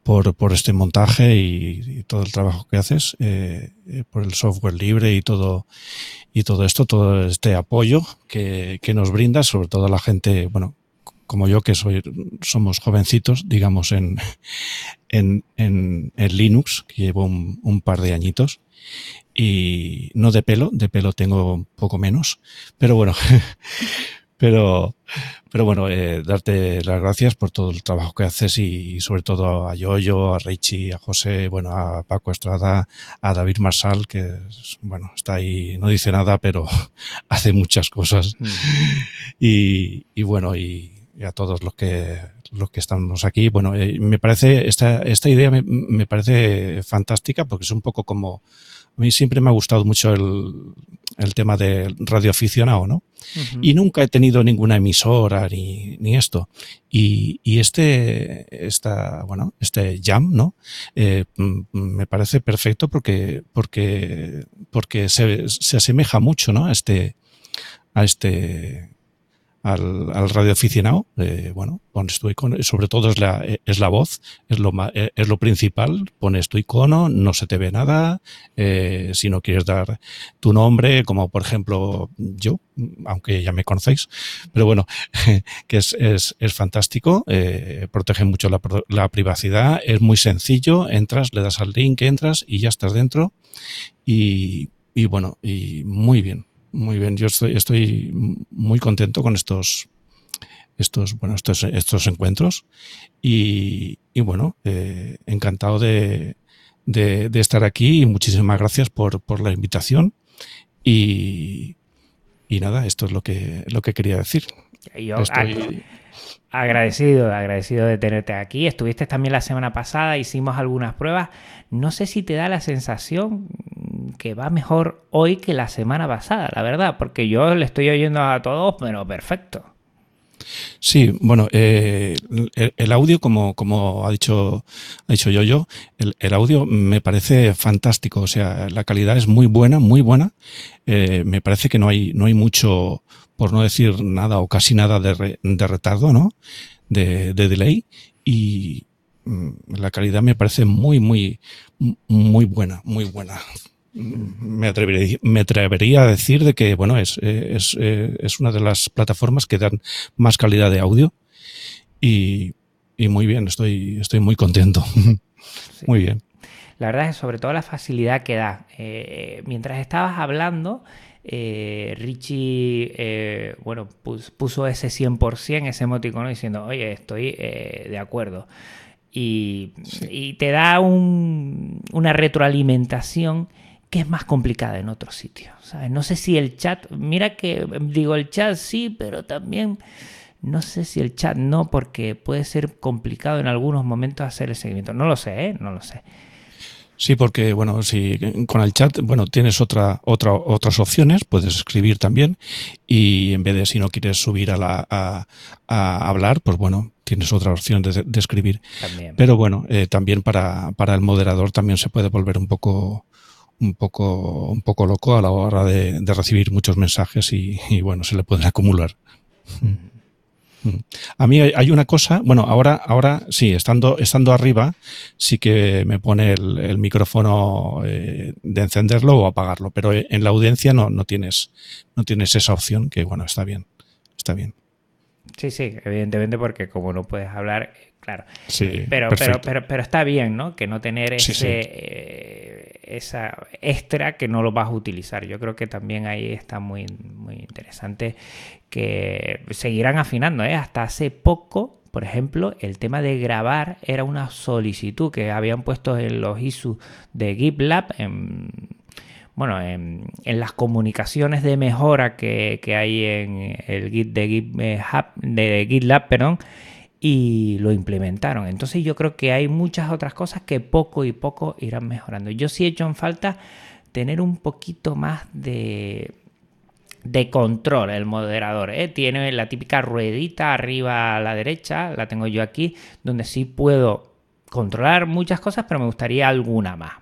por, por este montaje y, todo el trabajo que haces, eh, eh, por el software libre y todo, y todo esto, todo este apoyo que, que nos brinda, sobre todo la gente, bueno, como yo que soy, somos jovencitos, digamos, en, en, en, en Linux, que llevo un, un, par de añitos. Y no de pelo, de pelo tengo poco menos, pero bueno, Pero, pero bueno, eh, darte las gracias por todo el trabajo que haces y, sobre todo a Yoyo, a Richie, a José, bueno, a Paco Estrada, a David Marsal, que bueno, está ahí, no dice nada, pero hace muchas cosas. Mm. Y, y, bueno, y, a todos los que los que estamos aquí. Bueno, eh, me parece, esta, esta idea me, me parece fantástica porque es un poco como, a mí siempre me ha gustado mucho el, el tema del radioaficionado, ¿no? Y nunca he tenido ninguna emisora ni, ni esto. Y, y, este, esta, bueno, este jam, ¿no? Eh, me parece perfecto porque, porque, porque se, se asemeja mucho, ¿no? A este, a este, al, al radioaficionado, eh, bueno, pones tu icono, sobre todo es la, es la voz, es lo, eh, es lo principal, pones tu icono, no se te ve nada, eh, si no quieres dar tu nombre, como por ejemplo yo, aunque ya me conocéis, pero bueno, que es, es, es fantástico, eh, protege mucho la, la privacidad, es muy sencillo, entras, le das al link, entras y ya estás dentro y, y bueno, y muy bien, muy bien, yo estoy, estoy muy contento con estos, estos, bueno, estos, estos encuentros y, y bueno, eh, encantado de, de, de, estar aquí y muchísimas gracias por, por la invitación y, y nada, esto es lo que, lo que quería decir. Yo, Estoy... Agradecido, agradecido de tenerte aquí. Estuviste también la semana pasada, hicimos algunas pruebas. No sé si te da la sensación que va mejor hoy que la semana pasada, la verdad, porque yo le estoy oyendo a todos, pero perfecto. Sí, bueno, eh, el, audio, como, como ha dicho, ha dicho yo, yo el, el, audio me parece fantástico. O sea, la calidad es muy buena, muy buena. Eh, me parece que no hay, no hay mucho, por no decir nada o casi nada de, re, de retardo, ¿no? De, de delay. Y mm, la calidad me parece muy, muy, muy buena, muy buena me atrevería, me atrevería, a decir de que, bueno, es, es, es, una de las plataformas que dan más calidad de audio y, y muy bien, estoy, estoy muy contento. Muy bien. La verdad es sobre todo la facilidad que da. Eh, mientras estabas hablando, eh, Richie, eh, bueno, puso ese 100%, ese emoticono diciendo, oye, estoy de acuerdo. Y, te da una retroalimentación que es más complicada en otros sitios. No sé si el chat, mira que digo el chat sí, pero también no sé si el chat no, porque puede ser complicado en algunos momentos hacer el seguimiento. No lo sé, ¿eh? No lo sé. Sí, porque bueno, si con el chat, bueno, tienes otra, otra, otras opciones, puedes escribir también y en vez de si no quieres subir a, la, a, hablar, pues bueno, tienes otra opción de, escribir. Pero bueno, eh, también para, para el moderador también se puede volver un poco, un poco, un poco loco a la hora de, recibir muchos mensajes y, bueno, se le pueden acumular. Mm. Mm. A mí hay una cosa, bueno, ahora, ahora sí, estando, estando arriba, sí que me pone el, micrófono eh, de encenderlo o apagarlo, pero en la audiencia no, no tienes, no tienes esa opción, que bueno, está bien, está bien. Sí, sí, evidentemente porque como no puedes hablar, claro. Sí, pero, pero, pero, pero, está bien, ¿no? Que no tener ese, eh, esa extra que no lo vas a utilizar. Yo creo que también ahí está muy, muy interesante que seguirán afinando, ¿eh? Hasta hace poco, por ejemplo, el tema de grabar era una solicitud que habían puesto en los ISU de GitLab, en, bueno, en, las comunicaciones de mejora que, hay en el Git de, Git, eh, de GitLab, perdón, y lo implementaron. Entonces yo creo que hay muchas otras cosas que poco y poco irán mejorando. Yo sí he hecho en falta tener un poquito más de de control el moderador. ¿eh? Tiene la típica ruedita arriba a la derecha, la tengo yo aquí, donde sí puedo controlar muchas cosas, pero me gustaría alguna más.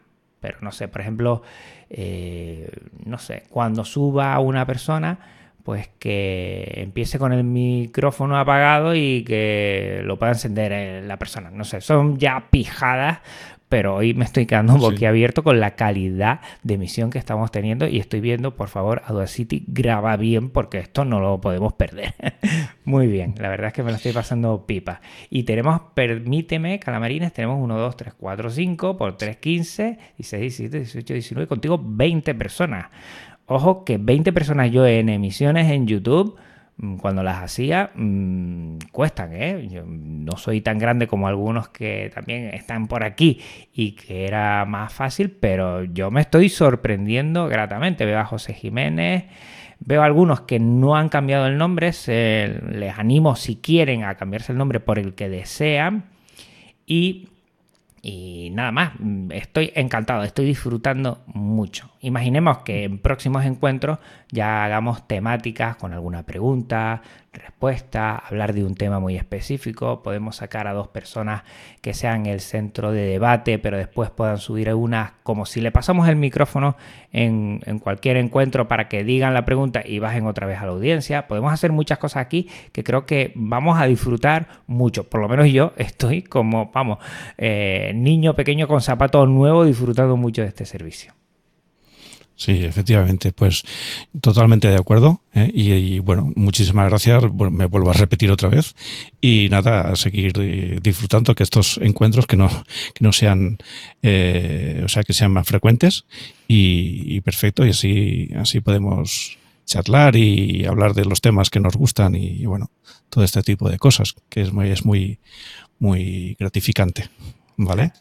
Pero no sé, por ejemplo, eh, no sé, cuando suba una persona, pues que empiece con el micrófono apagado y que lo pueda encender eh, la persona. No sé, son ya pijadas pero hoy me estoy quedando boquiabierto con la calidad de emisión que estamos teniendo y estoy viendo, por favor, Audacity graba bien porque esto no lo podemos perder. Muy bien, la verdad es que me lo estoy pasando pipa. Y tenemos, permíteme, Calamarines, tenemos 1, 2, 3, 4, 5 por 3, 15, 16, 17, 18, 19, contigo 20 personas. Ojo que 20 personas yo en emisiones en YouTube Mm, cuando las hacía mmm, cuestan, ¿eh? Yo no soy tan grande como algunos que también están por aquí y que era más fácil, pero yo me estoy sorprendiendo gratamente. Veo a José Jiménez, veo a algunos que no han cambiado el nombre, les animo si quieren a cambiarse el nombre por el que desean y y nada más, mm, estoy encantado, estoy disfrutando mucho. Imaginemos que en próximos encuentros ya hagamos temáticas con alguna pregunta, respuesta, hablar de un tema muy específico. Podemos sacar a dos personas que sean el centro de debate, pero después puedan subir una, como si le pasamos el micrófono en, cualquier encuentro para que digan la pregunta y bajen otra vez a la audiencia. Podemos hacer muchas cosas aquí que creo que vamos a disfrutar mucho. Por lo menos yo estoy como, vamos, eh, niño pequeño con zapatos nuevos disfrutando mucho de este servicio. Sí, efectivamente, pues totalmente de acuerdo. ¿eh? Y, bueno, muchísimas gracias. me vuelvo a repetir otra vez. Y nada, a seguir eh, disfrutando que estos encuentros que no, que no sean, eh, o sea, que sean más frecuentes. Y, perfecto, y así, así podemos charlar y hablar de los temas que nos gustan y, bueno, todo este tipo de cosas, que es muy, es muy, muy gratificante. ¿Vale?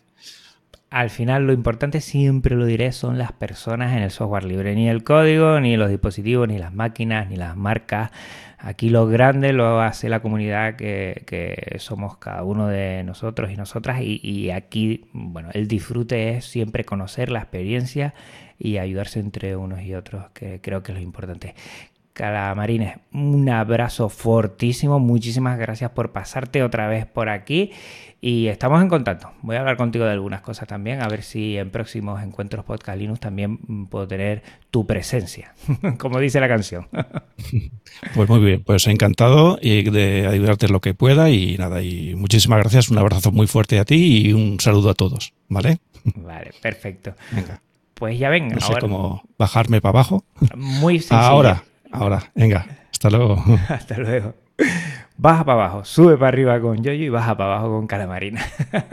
Al final lo importante, siempre lo diré, son las personas en el software libre. Ni el código, ni los dispositivos, ni las máquinas, ni las marcas. Aquí lo grande lo hace la comunidad que, somos cada uno de nosotros y nosotras. Y, y, aquí, bueno, el disfrute es siempre conocer la experiencia y ayudarse entre unos y otros, que creo que es lo importante. Calamarines, un abrazo fortísimo. Muchísimas gracias por pasarte otra vez por aquí. Y estamos en contacto. Voy a hablar contigo de algunas cosas también, a ver si en próximos encuentros podcast Linux también mm, puedo tener tu presencia, como dice la canción. pues muy bien, pues encantado de ayudarte en lo que pueda y nada, y muchísimas gracias, un abrazo muy fuerte a ti y un saludo a todos, ¿vale? Vale, perfecto. Venga. Pues ya venga. No sé cómo bajarme para abajo. Muy sencillo. Ahora, ahora, venga, hasta luego. hasta luego. Baja para abajo, sube para arriba con Yoyo y baja para abajo con Calamarina.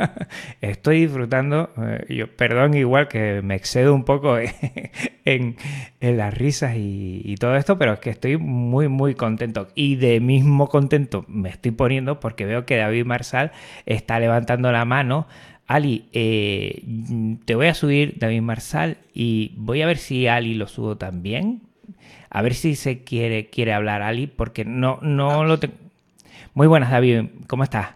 Estoy disfrutando, eh, yo, perdón igual que me excedo un poco en, las risas y, todo esto, pero es que estoy muy, muy contento. Y de mismo contento me estoy poniendo porque veo que David Marsal está levantando la mano. Ali, eh, te voy a subir David Marsal y voy a ver si Ali lo subo también. A ver si se quiere, quiere hablar Ali, porque no, no lo tengo. Muy buenas, David. ¿Cómo estás?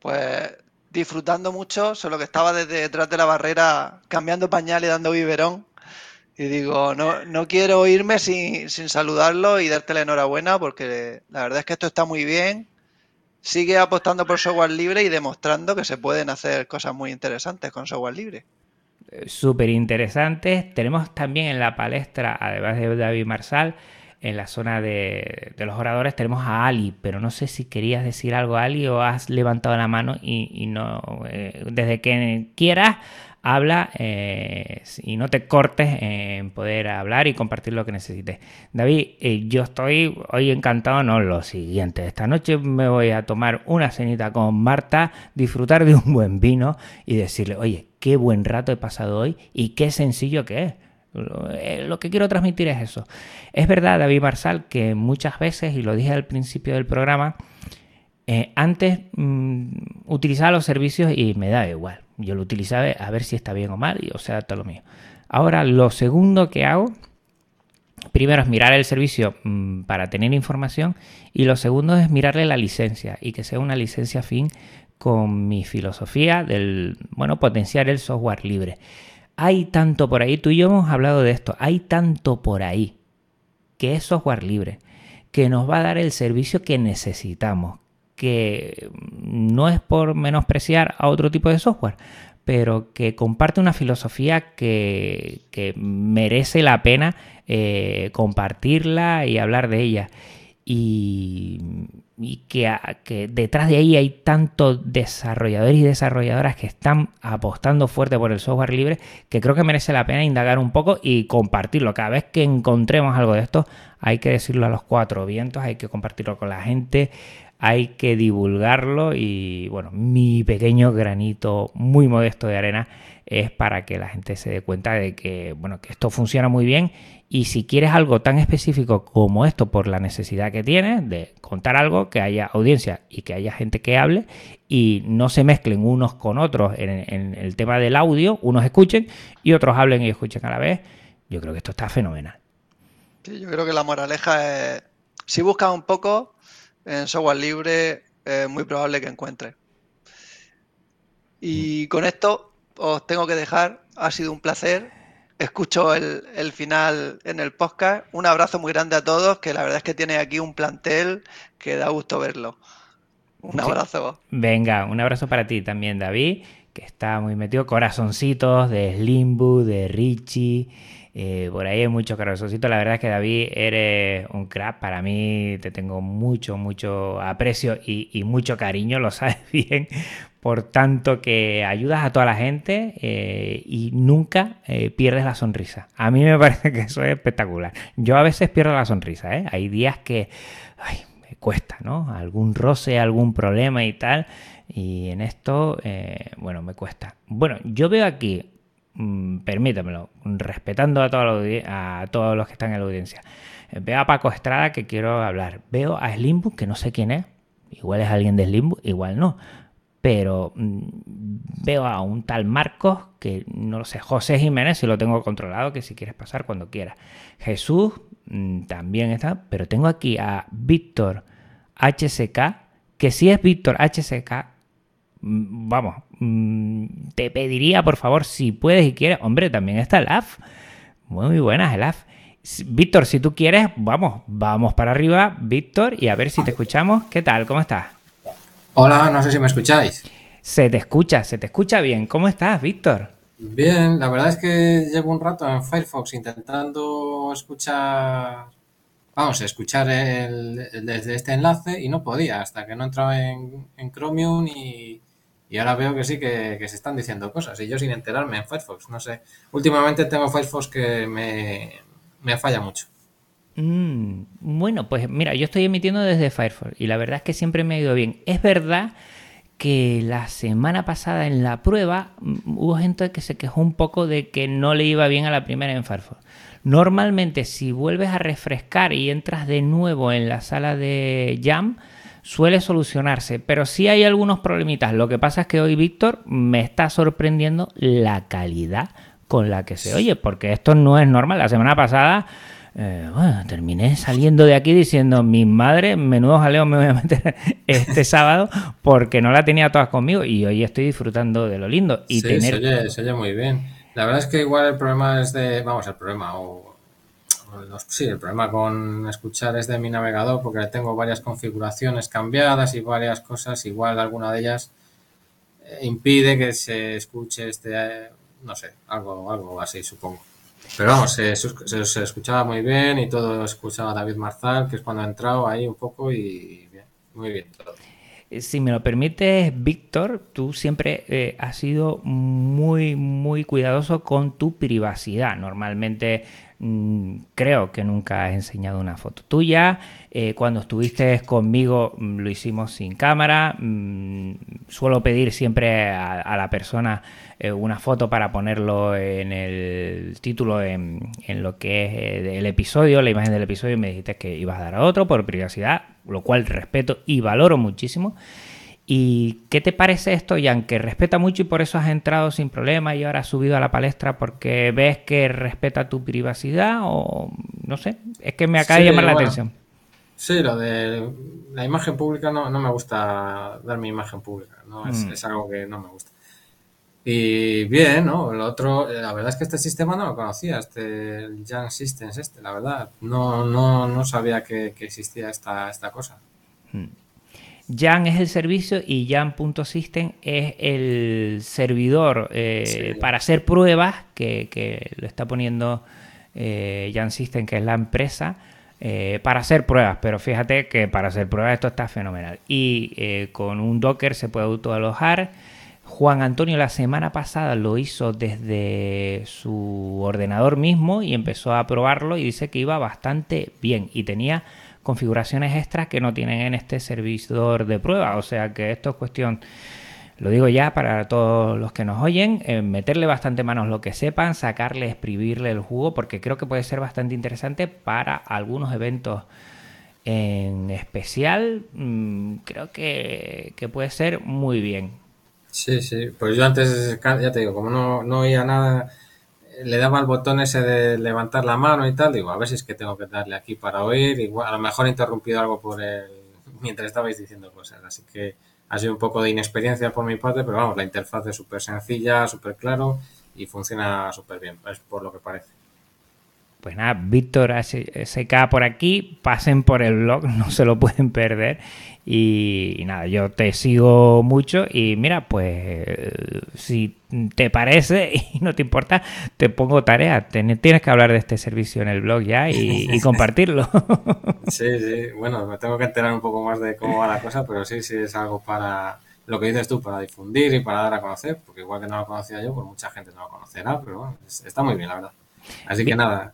Pues disfrutando mucho, solo que estaba desde detrás de la barrera cambiando pañal y dando biberón. Y digo, no, no quiero irme sin, sin saludarlo y darte la enhorabuena porque la verdad es que esto está muy bien. Sigue apostando por software libre y demostrando que se pueden hacer cosas muy interesantes con software libre súper interesantes. Tenemos también en la palestra, además de David Marsal, en la zona de, los oradores tenemos a Ali, pero no sé si querías decir algo Ali o has levantado la mano y, no, eh, desde que quieras, habla eh, y no te cortes en poder hablar y compartir lo que necesites. David, eh, yo estoy hoy encantado, no lo siguiente, esta noche me voy a tomar una cenita con Marta, disfrutar de un buen vino y decirle, oye, qué buen rato he pasado hoy y qué sencillo que es. Eh, lo que quiero transmitir es eso. Es verdad, David Marsal, que muchas veces, y lo dije al principio del programa, eh, antes mm, utilizaba los servicios y me da igual. Yo lo utilizaba a ver si está bien o mal, y, o sea, todo lo mío. Ahora, lo segundo que hago, primero es mirar el servicio mm, para tener información, y lo segundo es mirarle la licencia y que sea una licencia fin con mi filosofía del, bueno, potenciar el software libre. Hay tanto por ahí, tú y yo hemos hablado de esto, hay tanto por ahí que es software libre, que nos va a dar el servicio que necesitamos, que no es por menospreciar a otro tipo de software, pero que comparte una filosofía que, merece la pena eh, compartirla y hablar de ella y, que, detrás de ahí hay tantos desarrolladores y desarrolladoras que están apostando fuerte por el software libre que creo que merece la pena indagar un poco y compartirlo. Cada vez que encontremos algo de esto hay que decirlo a los cuatro vientos, hay que compartirlo con la gente, hay que divulgarlo y bueno, mi pequeño granito muy modesto de arena es para que la gente se dé cuenta de que bueno, que esto funciona muy bien y si quieres algo tan específico como esto por la necesidad que tienes de contar algo, que haya audiencia y que haya gente que hable y no se mezclen unos con otros en, el tema del audio, unos escuchen y otros hablen y escuchen a la vez, yo creo que esto está fenomenal. Sí, yo creo que la moraleja es, si buscas un poco en software libre, es muy probable que encuentres. Y con esto os tengo que dejar, ha sido un placer escucho el, final en el podcast. Un abrazo muy grande a todos, que la verdad es que tiene aquí un plantel que da gusto verlo. Un abrazo. Venga, un abrazo para ti también, David, que está muy metido. Corazoncitos de Slimbu, de Richie. Eh, por ahí hay muchos corazoncitos. La verdad es que David eres un crack. Para mí te tengo mucho, mucho aprecio y, mucho cariño, lo sabes bien, por tanto que ayudas a toda la gente eh, y nunca eh, pierdes la sonrisa. A mí me parece que eso es espectacular. Yo a veces pierdo la sonrisa. Hay días que me cuesta, ¿no? Algún roce, algún problema y tal. Y en esto, bueno, me cuesta. Bueno, yo veo aquí, permítamelo, respetando a, a todos los que están en la audiencia. Veo a Paco Estrada que quiero hablar. Veo a Slimbook que no sé quién es. Igual es alguien de Slimbook, igual no pero mm, veo a un tal Marcos que no lo sé, José Jiménez, si lo tengo controlado, que si quieres pasar cuando quieras. Jesús mm, también está, pero tengo aquí a Víctor HCK, que si es Víctor HCK, mm, vamos, te pediría por favor, si puedes y quieres, hombre, también está el AF. Muy buenas, el AF. Víctor, si tú quieres, vamos, vamos para arriba, Víctor, y a ver si te escuchamos. ¿Qué tal? ¿Cómo estás? Hola, no sé si me escucháis. Se te escucha, se te escucha bien. ¿Cómo estás, Víctor? Bien, la verdad es que llevo un rato en Firefox intentando escuchar, vamos, escuchar desde este enlace y no podía hasta que no entraba en, Chromium y, ahora veo que sí que, se están diciendo cosas y yo sin enterarme en Firefox, no sé. Últimamente tengo Firefox que me, me falla mucho. Mm, bueno, pues mira, yo estoy emitiendo desde Firefox y la verdad es que siempre me ha ido bien. Es verdad que la semana pasada en la prueba mm, hubo gente que se quejó un poco de que no le iba bien a la primera en Firefox. Normalmente si vuelves a refrescar y entras de nuevo en la sala de Jam, suele solucionarse, pero sí hay algunos problemitas. Lo que pasa es que hoy Víctor me está sorprendiendo la calidad con la que se oye, porque esto no es normal. La semana pasada eh, bueno, terminé saliendo de aquí diciendo, mi madre, menudo jaleo me voy a meter este sábado porque no la tenía todas conmigo y hoy estoy disfrutando de lo lindo. Y sí, tener... se, oye, se oye muy bien. La verdad es que igual el problema es de, vamos, el problema, o, sí, el problema con escuchar es de mi navegador porque tengo varias configuraciones cambiadas y varias cosas, igual alguna de ellas eh, impide que se escuche este, eh, no sé, algo, algo así supongo. Pero vamos, se, se- escuchaba muy bien y todo escuchaba David Marzal, que es cuando ha entrado ahí un poco y bien, muy bien todo. Eh, Si me lo permites, Víctor, tú siempre has sido muy, muy cuidadoso con tu privacidad. Normalmente creo que nunca has enseñado una foto tuya. Eh, cuando estuviste conmigo mm, lo hicimos sin cámara. Mm, suelo pedir siempre a, la persona eh, una foto para ponerlo en el título, en, en lo que es eh, el episodio, la imagen del episodio, y me dijiste que ibas a dar a otro por privacidad, lo cual respeto y valoro muchísimo. ¿Y qué te parece esto, Jan? Que respeta mucho y por eso has entrado sin problema y ahora has subido a la palestra porque ves que respeta tu privacidad o no sé, es que me acaba de llamar la atención. Sí, lo de la imagen pública no, no me gusta dar mi imagen pública, ¿no? Es, Mm. es algo que no me gusta. Y bien, ¿no? Lo otro, eh, la verdad es que este sistema no lo conocía, este Jan Systems, este, la verdad. No, no, no sabía que, que existía esta, esta cosa. Jan es el servicio y Jan.system es el servidor eh, Sí. para hacer pruebas que, que lo está poniendo eh, Jan System, que es la empresa, eh, para hacer pruebas. Pero fíjate que para hacer pruebas esto está fenomenal. Y eh, con un Docker se puede autoalojar. Juan Antonio la semana pasada lo hizo desde su ordenador mismo y empezó a probarlo y dice que iba bastante bien y tenía configuraciones extras que no tienen en este servidor de prueba. O sea que esto es cuestión, lo digo ya para todos los que nos oyen, eh, meterle bastante manos lo que sepan, sacarle, exprimirle el jugo, porque creo que puede ser bastante interesante para algunos eventos en especial. Mm, creo que, que puede ser muy bien. Sí, sí, pues yo antes, ya te digo, como no, no oía nada, le daba al botón ese de levantar la mano y tal, digo, a ver si es que tengo que darle aquí para oír, igual, a lo mejor he interrumpido algo por el, mientras estabais diciendo cosas, así que ha sido un poco de inexperiencia por mi parte, pero vamos, la interfaz es súper sencilla, súper claro y funciona súper bien, es por lo que parece. Pues nada, Víctor SK por aquí, pasen por el blog, no se lo pueden perder. Y, y nada, yo te sigo mucho y mira, pues si te parece y no te importa, te pongo tarea. Ten- tienes que hablar de este servicio en el blog ya y, y compartirlo. Sí, sí, bueno, me tengo que enterar un poco más de cómo va la cosa, pero sí, sí es algo para, lo que dices tú, para difundir y para dar a conocer, porque igual que no lo conocía yo, pues mucha gente no lo conocerá, pero bueno, es- está muy bien, la verdad. Así que nada,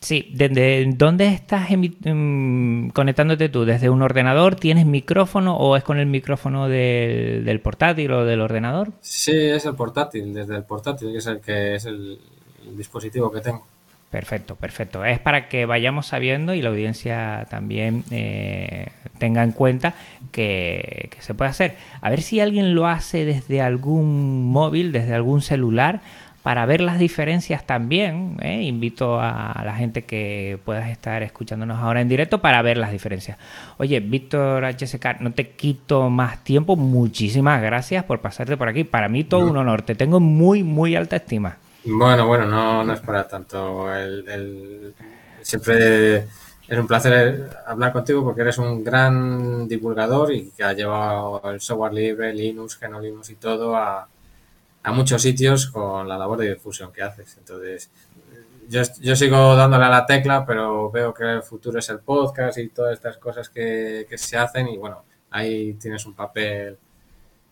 Sí, ¿desde dónde estás mm, conectándote tú? ¿Desde un ordenador? ¿Tienes micrófono o es con el micrófono del, del portátil o del ordenador? sí es el portátil, desde el portátil, que es el que es el, el dispositivo que tengo. Perfecto, perfecto. Es para que vayamos sabiendo y la audiencia también eh, tenga en cuenta que, que se puede hacer. A ver si alguien lo hace desde algún móvil, desde algún celular, para ver las diferencias también. ¿eh? Invito a la gente que puedas estar escuchándonos ahora en directo para ver las diferencias. Oye, Víctor HSK, no te quito más tiempo. Muchísimas gracias por pasarte por aquí. Para mí todo un honor. Te tengo muy, muy alta estima. Bueno, bueno, no, no es para tanto. El, el- siempre es un placer hablar contigo porque eres un gran divulgador y que ha llevado el software libre, Linux, GNU Linux y todo a, a muchos sitios con la labor de difusión que haces. Entonces, yo, yo sigo dándole a la tecla, pero veo que el futuro es el podcast y todas estas cosas que, que se hacen y bueno, ahí tienes un papel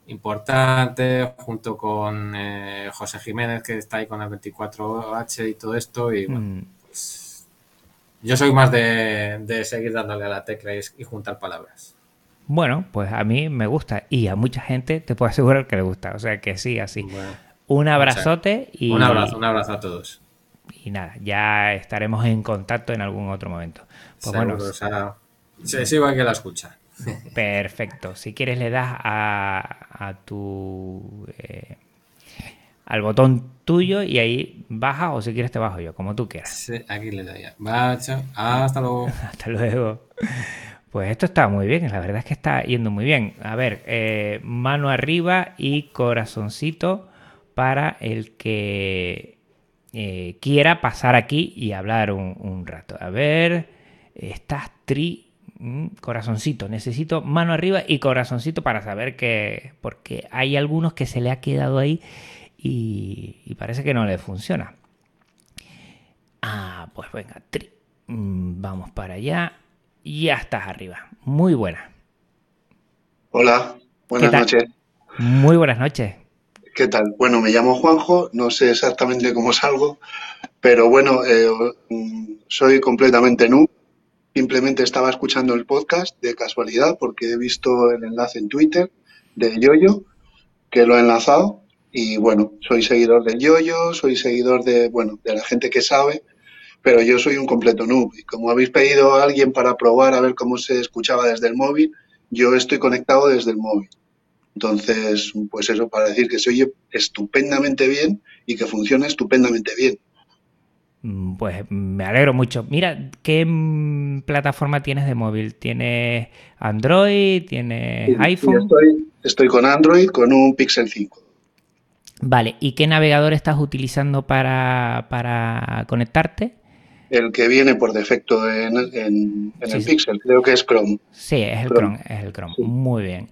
importante junto con eh, José Jiménez que está ahí con el 24H y todo esto y bueno, Mm. pues Yo soy más de, de seguir dándole a la tecla y, y juntar palabras. Bueno, pues a mí me gusta y a mucha gente te puedo asegurar que le gusta. O sea que sí, así. Bueno, Un abrazote y. un abrazo, un abrazo a todos. Y nada, ya estaremos en contacto en algún otro momento. Pues Seguro, bueno, o sea, se aquí a la escucha. perfecto. Si quieres le das a, a tu. eh, al botón tuyo y ahí baja o si quieres te bajo yo, como tú quieras. Sí, aquí le doy. Va, chao. Hasta luego. Hasta luego. Pues esto está muy bien, la verdad es que está yendo muy bien. A ver, eh, mano arriba y corazoncito para el que eh, quiera pasar aquí y hablar un, rato. A ver, estás tri... mm, Corazoncito, necesito mano arriba y corazoncito para saber que... Porque hay algunos que se le ha quedado ahí y, y parece que no le funciona. Ah, pues venga, tri. Mm, Vamos para allá. Ya estás arriba. Muy buena. Hola, buenas noches. Muy buenas noches. ¿Qué tal? Bueno, me llamo Juanjo, no sé exactamente cómo salgo, pero bueno, eh, soy completamente nu. Simplemente estaba escuchando el podcast de casualidad porque he visto el enlace en Twitter de Yoyo, que lo he enlazado. Y bueno, soy seguidor del Yoyo, soy seguidor de, bueno, de la gente que sabe, pero yo soy un completo noob. Y como habéis pedido a alguien para probar a ver cómo se escuchaba desde el móvil, yo estoy conectado desde el móvil. Entonces, pues eso para decir que se oye estupendamente bien y que funciona estupendamente bien. Mm, Pues me alegro mucho. Mira, ¿qué plataforma tienes de móvil? ¿Tienes Android? ¿Tienes iPhone? Estoy, estoy con Android con un Pixel 5. Vale, ¿y qué navegador estás utilizando para, para conectarte? El que viene por defecto en, en- en Sí, el sí. Pixel, creo que es Chrome. Sí, es el Chrome. Chrome, es el Chrome. Sí. Muy bien.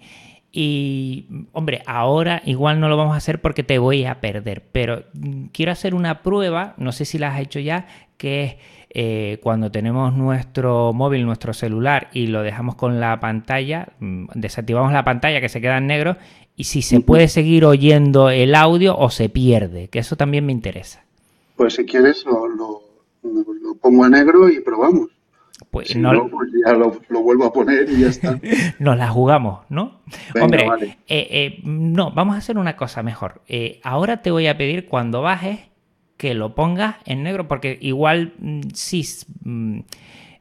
Y, hombre, ahora igual no lo vamos a hacer porque te voy a perder, pero quiero hacer una prueba, no sé si la has hecho ya, que es eh, cuando tenemos nuestro móvil, nuestro celular y lo dejamos con la pantalla, mm, desactivamos la pantalla que se queda en negro y si se puede seguir oyendo el audio o se pierde, que eso también me interesa. Pues si quieres lo, lo- lo pongo a negro y probamos. Pues Si no, no, pues ya lo, lo vuelvo a poner y ya está. nos la jugamos, ¿no? Venga, Hombre, vale. eh, eh, no, vamos a hacer una cosa mejor. Eh, ahora te voy a pedir cuando bajes que lo pongas en negro, porque igual mm, sí, mm,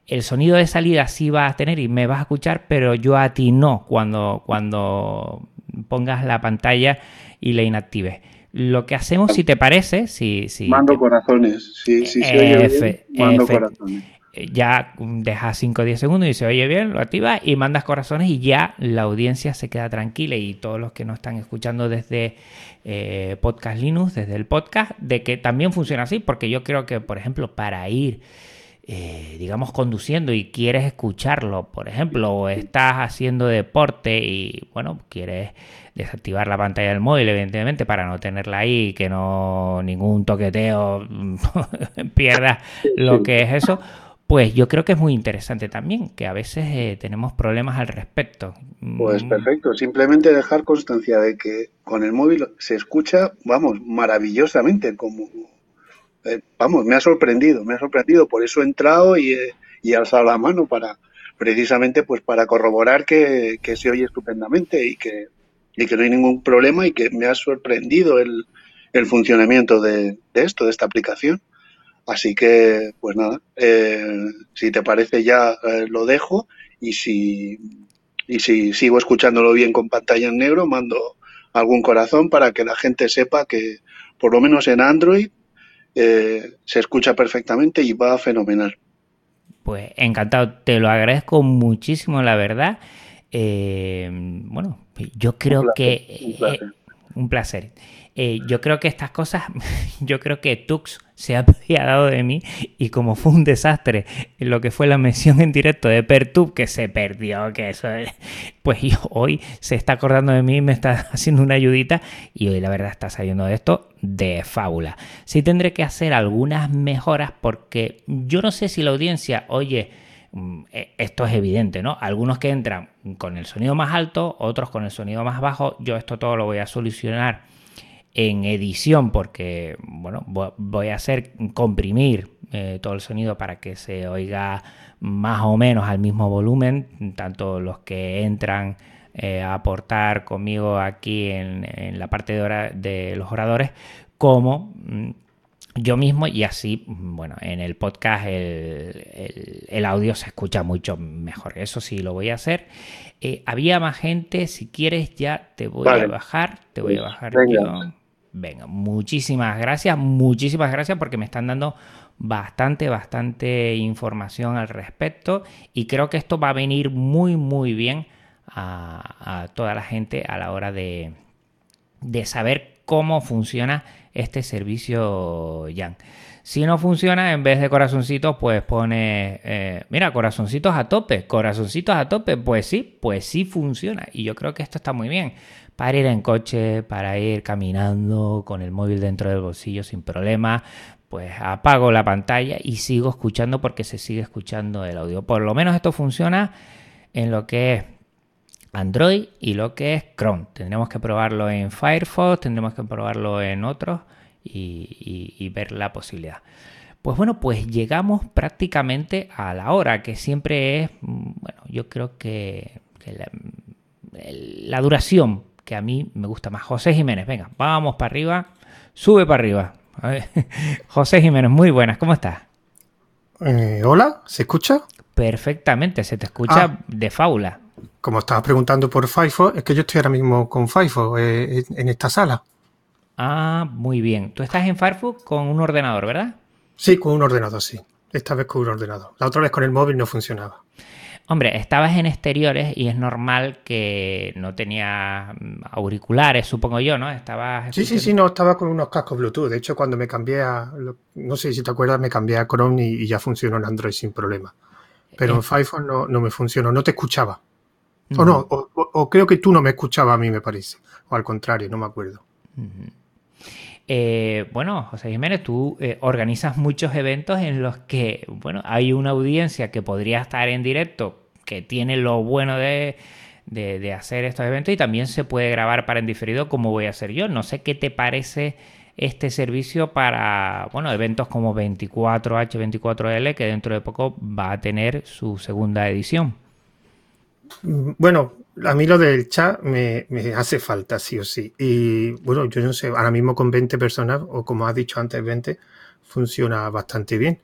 el sonido de salida sí vas a tener y me vas a escuchar, pero yo a ti no cuando, cuando pongas la pantalla y la inactives. Lo que hacemos, si te parece, si, si Mando te- corazones. Si, si se oye bien, mando corazones. eh, ya dejas 5 o 10 segundos y se oye bien, lo activas y mandas corazones y ya la audiencia se queda tranquila y todos los que nos están escuchando desde eh, Podcast Linux, desde el podcast, de que también funciona así, porque yo creo que, por ejemplo, para ir, eh, digamos, conduciendo y quieres escucharlo, por ejemplo, o estás haciendo deporte y, bueno, quieres desactivar la pantalla del móvil, evidentemente, para no tenerla ahí, que no ningún toqueteo pierda lo que es eso, pues yo creo que es muy interesante también, que a veces eh, tenemos problemas al respecto. Pues Mm, perfecto, simplemente dejar constancia de que con el móvil se escucha, vamos, maravillosamente, como, eh, vamos, me ha sorprendido, me ha sorprendido, por eso he entrado y y he alzado la mano para, precisamente, pues para corroborar que, que se oye estupendamente y que, y que no hay ningún problema y que me ha sorprendido el, el funcionamiento de, de esto, de esta aplicación. Así que, pues nada, eh, si te parece ya eh, lo dejo y si, y si sigo escuchándolo bien con pantalla en negro, mando algún corazón para que la gente sepa que por lo menos en Android eh, se escucha perfectamente y va fenomenal. Pues encantado, te lo agradezco muchísimo, la verdad. Eh, bueno, yo creo placer, que... un placer. eh, yo creo que estas cosas, yo creo que Tux se ha apiadado de mí y como fue un desastre lo que fue la mención en directo de Pertub, que se perdió, que eso es- pues hoy se está acordando de mí me está haciendo una ayudita y hoy la verdad está saliendo de esto de fábula. Sí tendré que hacer algunas mejoras porque yo no sé si la audiencia oye esto es evidente, ¿no? Algunos que entran con el sonido más alto, otros con el sonido más bajo. Yo esto todo lo voy a solucionar en edición porque, bueno, vo- voy a hacer comprimir eh, todo el sonido para que se oiga más o menos al mismo volumen, tanto los que entran eh, a aportar conmigo aquí en, la parte de, de, los oradores, como mm, yo mismo y así, bueno, en el podcast el, audio se escucha mucho mejor. Eso sí lo voy a hacer. Eh, había más gente, si quieres ya te voy a bajar, te voy a bajar yo. Venga, muchísimas gracias, muchísimas gracias porque me están dando bastante, bastante información al respecto y creo que esto va a venir muy, muy bien a, toda la gente a la hora de, de saber cómo funciona este servicio Yang. Si no funciona, en vez de corazoncitos, pues pone, eh, mira, corazoncitos a tope, corazoncitos a tope, pues sí, pues sí funciona. Y yo creo que esto está muy bien para ir en coche, para ir caminando con el móvil dentro del bolsillo sin problema. Pues apago la pantalla y sigo escuchando porque se sigue escuchando el audio. Por lo menos esto funciona en lo que es Android y lo que es Chrome. Tendremos que probarlo en Firefox, tendremos que probarlo en otros y, ver la posibilidad. Pues bueno, pues llegamos prácticamente a la hora, que siempre es, mm, bueno, yo creo que, la, duración que a mí me gusta más. José Jiménez, venga, vamos para arriba, sube para arriba. José Jiménez, muy buenas, ¿cómo estás? Eh, Hola, ¿se escucha? Perfectamente, se te escucha ah. de faula como estabas preguntando por Firefox, es que yo estoy ahora mismo con Firefox eh, en esta sala. Ah, muy bien. Tú estás en Firefox con un ordenador, ¿verdad? Sí, con un ordenador, sí. Esta vez con un ordenador. La otra vez con el móvil no funcionaba. Hombre, estabas en exteriores y es normal que no tenía mm, auriculares, supongo yo, ¿no? Estabas. Sí, sí, sí, no, estaba con unos cascos Bluetooth. De hecho, cuando me cambié a. No sé si te acuerdas, me cambié a Chrome y, ya funcionó en Android sin problema. Pero en Firefox no, no me funcionó, no te escuchaba. O no, o, creo que tú no me escuchabas a mí, me parece. O al contrario, no me acuerdo. Eh, bueno, José Jiménez, tú eh, organizas muchos eventos en los que, bueno, hay una audiencia que podría estar en directo, que tiene lo bueno de, de, hacer estos eventos y también se puede grabar para en diferido como voy a hacer yo. No sé qué te parece este servicio para, bueno, eventos como 24H24L, que dentro de poco va a tener su segunda edición. Bueno, a mí lo del chat me, hace falta, sí o sí. Y bueno, yo no sé, ahora mismo con 20 personas, o como has dicho antes, 20, funciona bastante bien.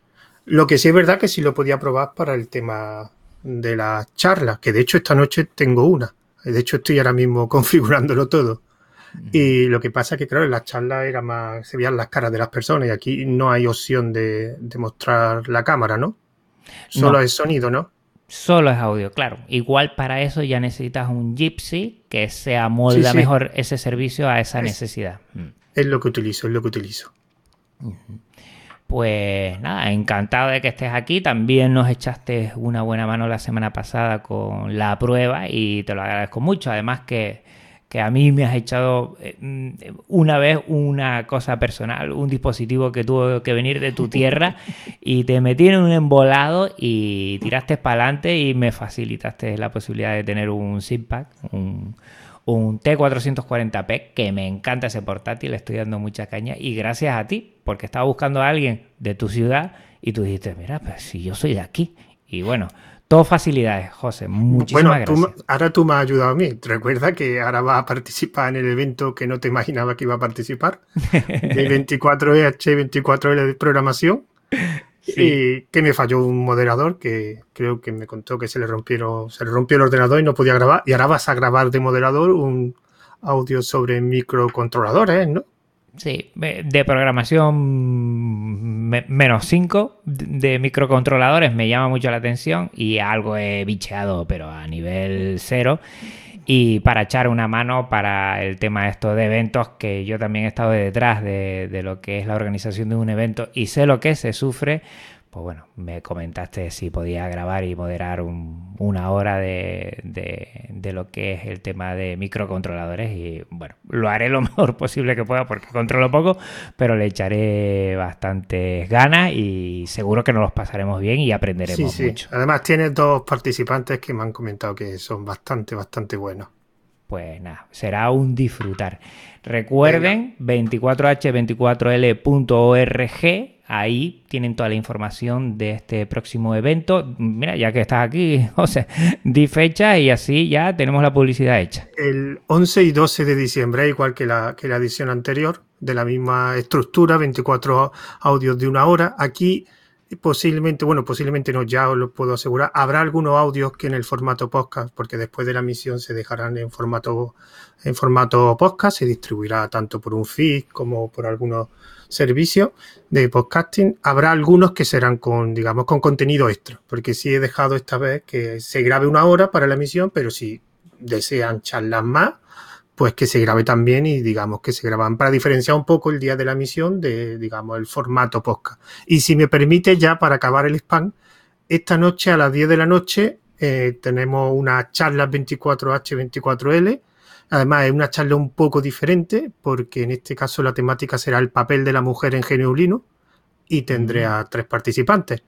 Lo que sí es verdad que sí lo podía probar para el tema de las charlas, que de hecho esta noche tengo una. De hecho estoy ahora mismo configurándolo todo. Y lo que pasa es que, claro, en las charlas era más, se veían las caras de las personas y aquí no hay opción de, mostrar la cámara, ¿no? Solo es sonido, ¿no? Solo es audio, claro. Igual para eso ya necesitas un Gypsy que se amolda mejor ese servicio a esa necesidad. Mm. Es lo que utilizo, es lo que utilizo. Pues nada, encantado de que estés aquí. También nos echaste una buena mano la semana pasada con la prueba y te lo agradezco mucho. Además que que a mí me has echado eh, mm, una vez una cosa personal, un dispositivo que tuvo que venir de tu tierra y te metí en un embolado y tiraste para adelante y me facilitaste la posibilidad de tener un SIMPAC, un, un T440p, que me encanta ese portátil, le estoy dando mucha caña y gracias a ti, porque estaba buscando a alguien de tu ciudad y tú dijiste, mira, pues si yo soy de aquí. Y bueno, todo facilidades, José. Muchísimas bueno, ahora tú me has ayudado a mí. Recuerda que ahora vas a participar en el evento que no te imaginaba que iba a participar. de 24EH, 24L de programación. Y que me falló un moderador que creo que me contó que se le rompieron, se le rompió el ordenador y no podía grabar. Y ahora vas a grabar de moderador un audio sobre microcontroladores, ¿no? Sí, de programación menos 5 de microcontroladores me llama mucho la atención y algo he bicheado, pero a nivel cero. Y para echar una mano para el tema esto de eventos, que yo también he estado detrás de, de lo que es la organización de un evento y sé lo que se sufre, pues bueno, me comentaste si podía grabar y moderar una hora de, lo que es el tema de microcontroladores y bueno, lo haré lo mejor posible que pueda porque controlo poco, pero le echaré bastantes ganas y seguro que nos los pasaremos bien y aprenderemos sí, sí. mucho. Además tienes dos participantes que me han comentado que son bastante, bastante buenos. Pues nada, será un disfrutar. Recuerden 24h24l.org ahí tienen toda la información de este próximo evento. Mira, ya que estás aquí, José, di fecha y así ya tenemos la publicidad hecha. El 11 y 12 de diciembre, igual que la, edición anterior, de la misma estructura, 24 audios de una hora. Aquí posiblemente, bueno, posiblemente no, ya os lo puedo asegurar, habrá algunos audios que en el formato podcast, porque después de la misión se dejarán en formato, en formato podcast, se distribuirá tanto por un feed como por algunos servicios de podcasting. Habrá algunos que serán con, digamos, con contenido extra, porque sí he dejado esta vez que se grabe una hora para la misión, pero si desean charlas más, pues que se grabe también y digamos que se graban para diferenciar un poco el día de la misión de, digamos, el formato podcast. Y si me permite ya para acabar el spam, esta noche a las 10 de la noche eh, tenemos una charla 24H24L. Además es una charla un poco diferente porque en este caso la temática será el papel de la mujer en Geneulino y tendré a tres participantes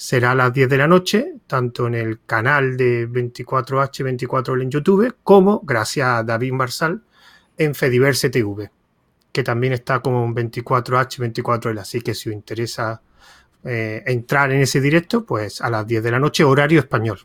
será a las 10 de la noche, tanto en el canal de 24H24 en YouTube, como gracias a David Marsal en Fediverse TV, que también está como en 24H24L. Así que si os interesa eh, entrar en ese directo, pues a las 10 de la noche, horario español.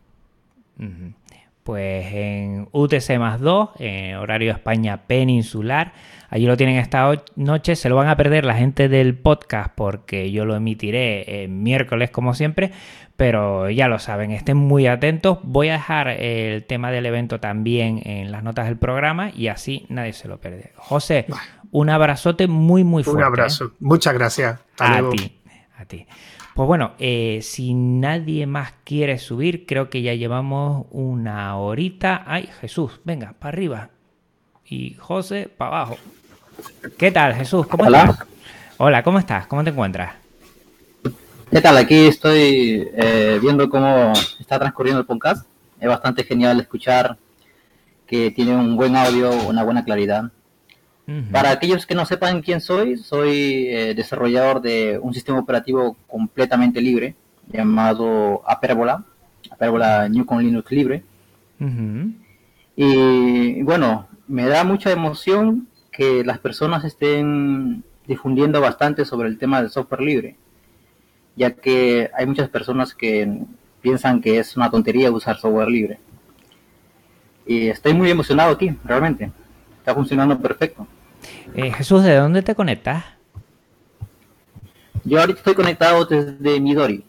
Pues en UTC más 2, en horario España peninsular Allí lo tienen esta noche. Se lo van a perder la gente del podcast porque yo lo emitiré el miércoles como siempre. Pero ya lo saben, estén muy atentos. Voy a dejar el tema del evento también en las notas del programa y así nadie se lo pierde. José, un abrazote muy, muy fuerte. Un abrazo. ¿eh? Muchas gracias. a ti. A ti. Pues bueno, eh, si nadie más quiere subir, creo que ya llevamos una horita. Ay, Jesús, venga, para arriba. Y José, para abajo. ¿Qué tal, Jesús? ¿Cómo Hola. estás? Hola, ¿cómo estás? ¿Cómo te encuentras? ¿Qué tal? Aquí estoy eh, viendo cómo está transcurriendo el podcast. Es bastante genial escuchar que tiene un buen audio, una buena claridad. Para aquellos que no sepan quién soy, soy eh, desarrollador de un sistema operativo completamente libre llamado Aperbola, Aperbola New con Linux libre. Y bueno, me da mucha emoción que las personas estén difundiendo bastante sobre el tema del software libre, ya que hay muchas personas que piensan que es una tontería usar software libre. Y estoy muy emocionado aquí, realmente. Está funcionando perfecto. Eh, Jesús, ¿de dónde te conectas? Yo ahorita estoy conectado desde Midori.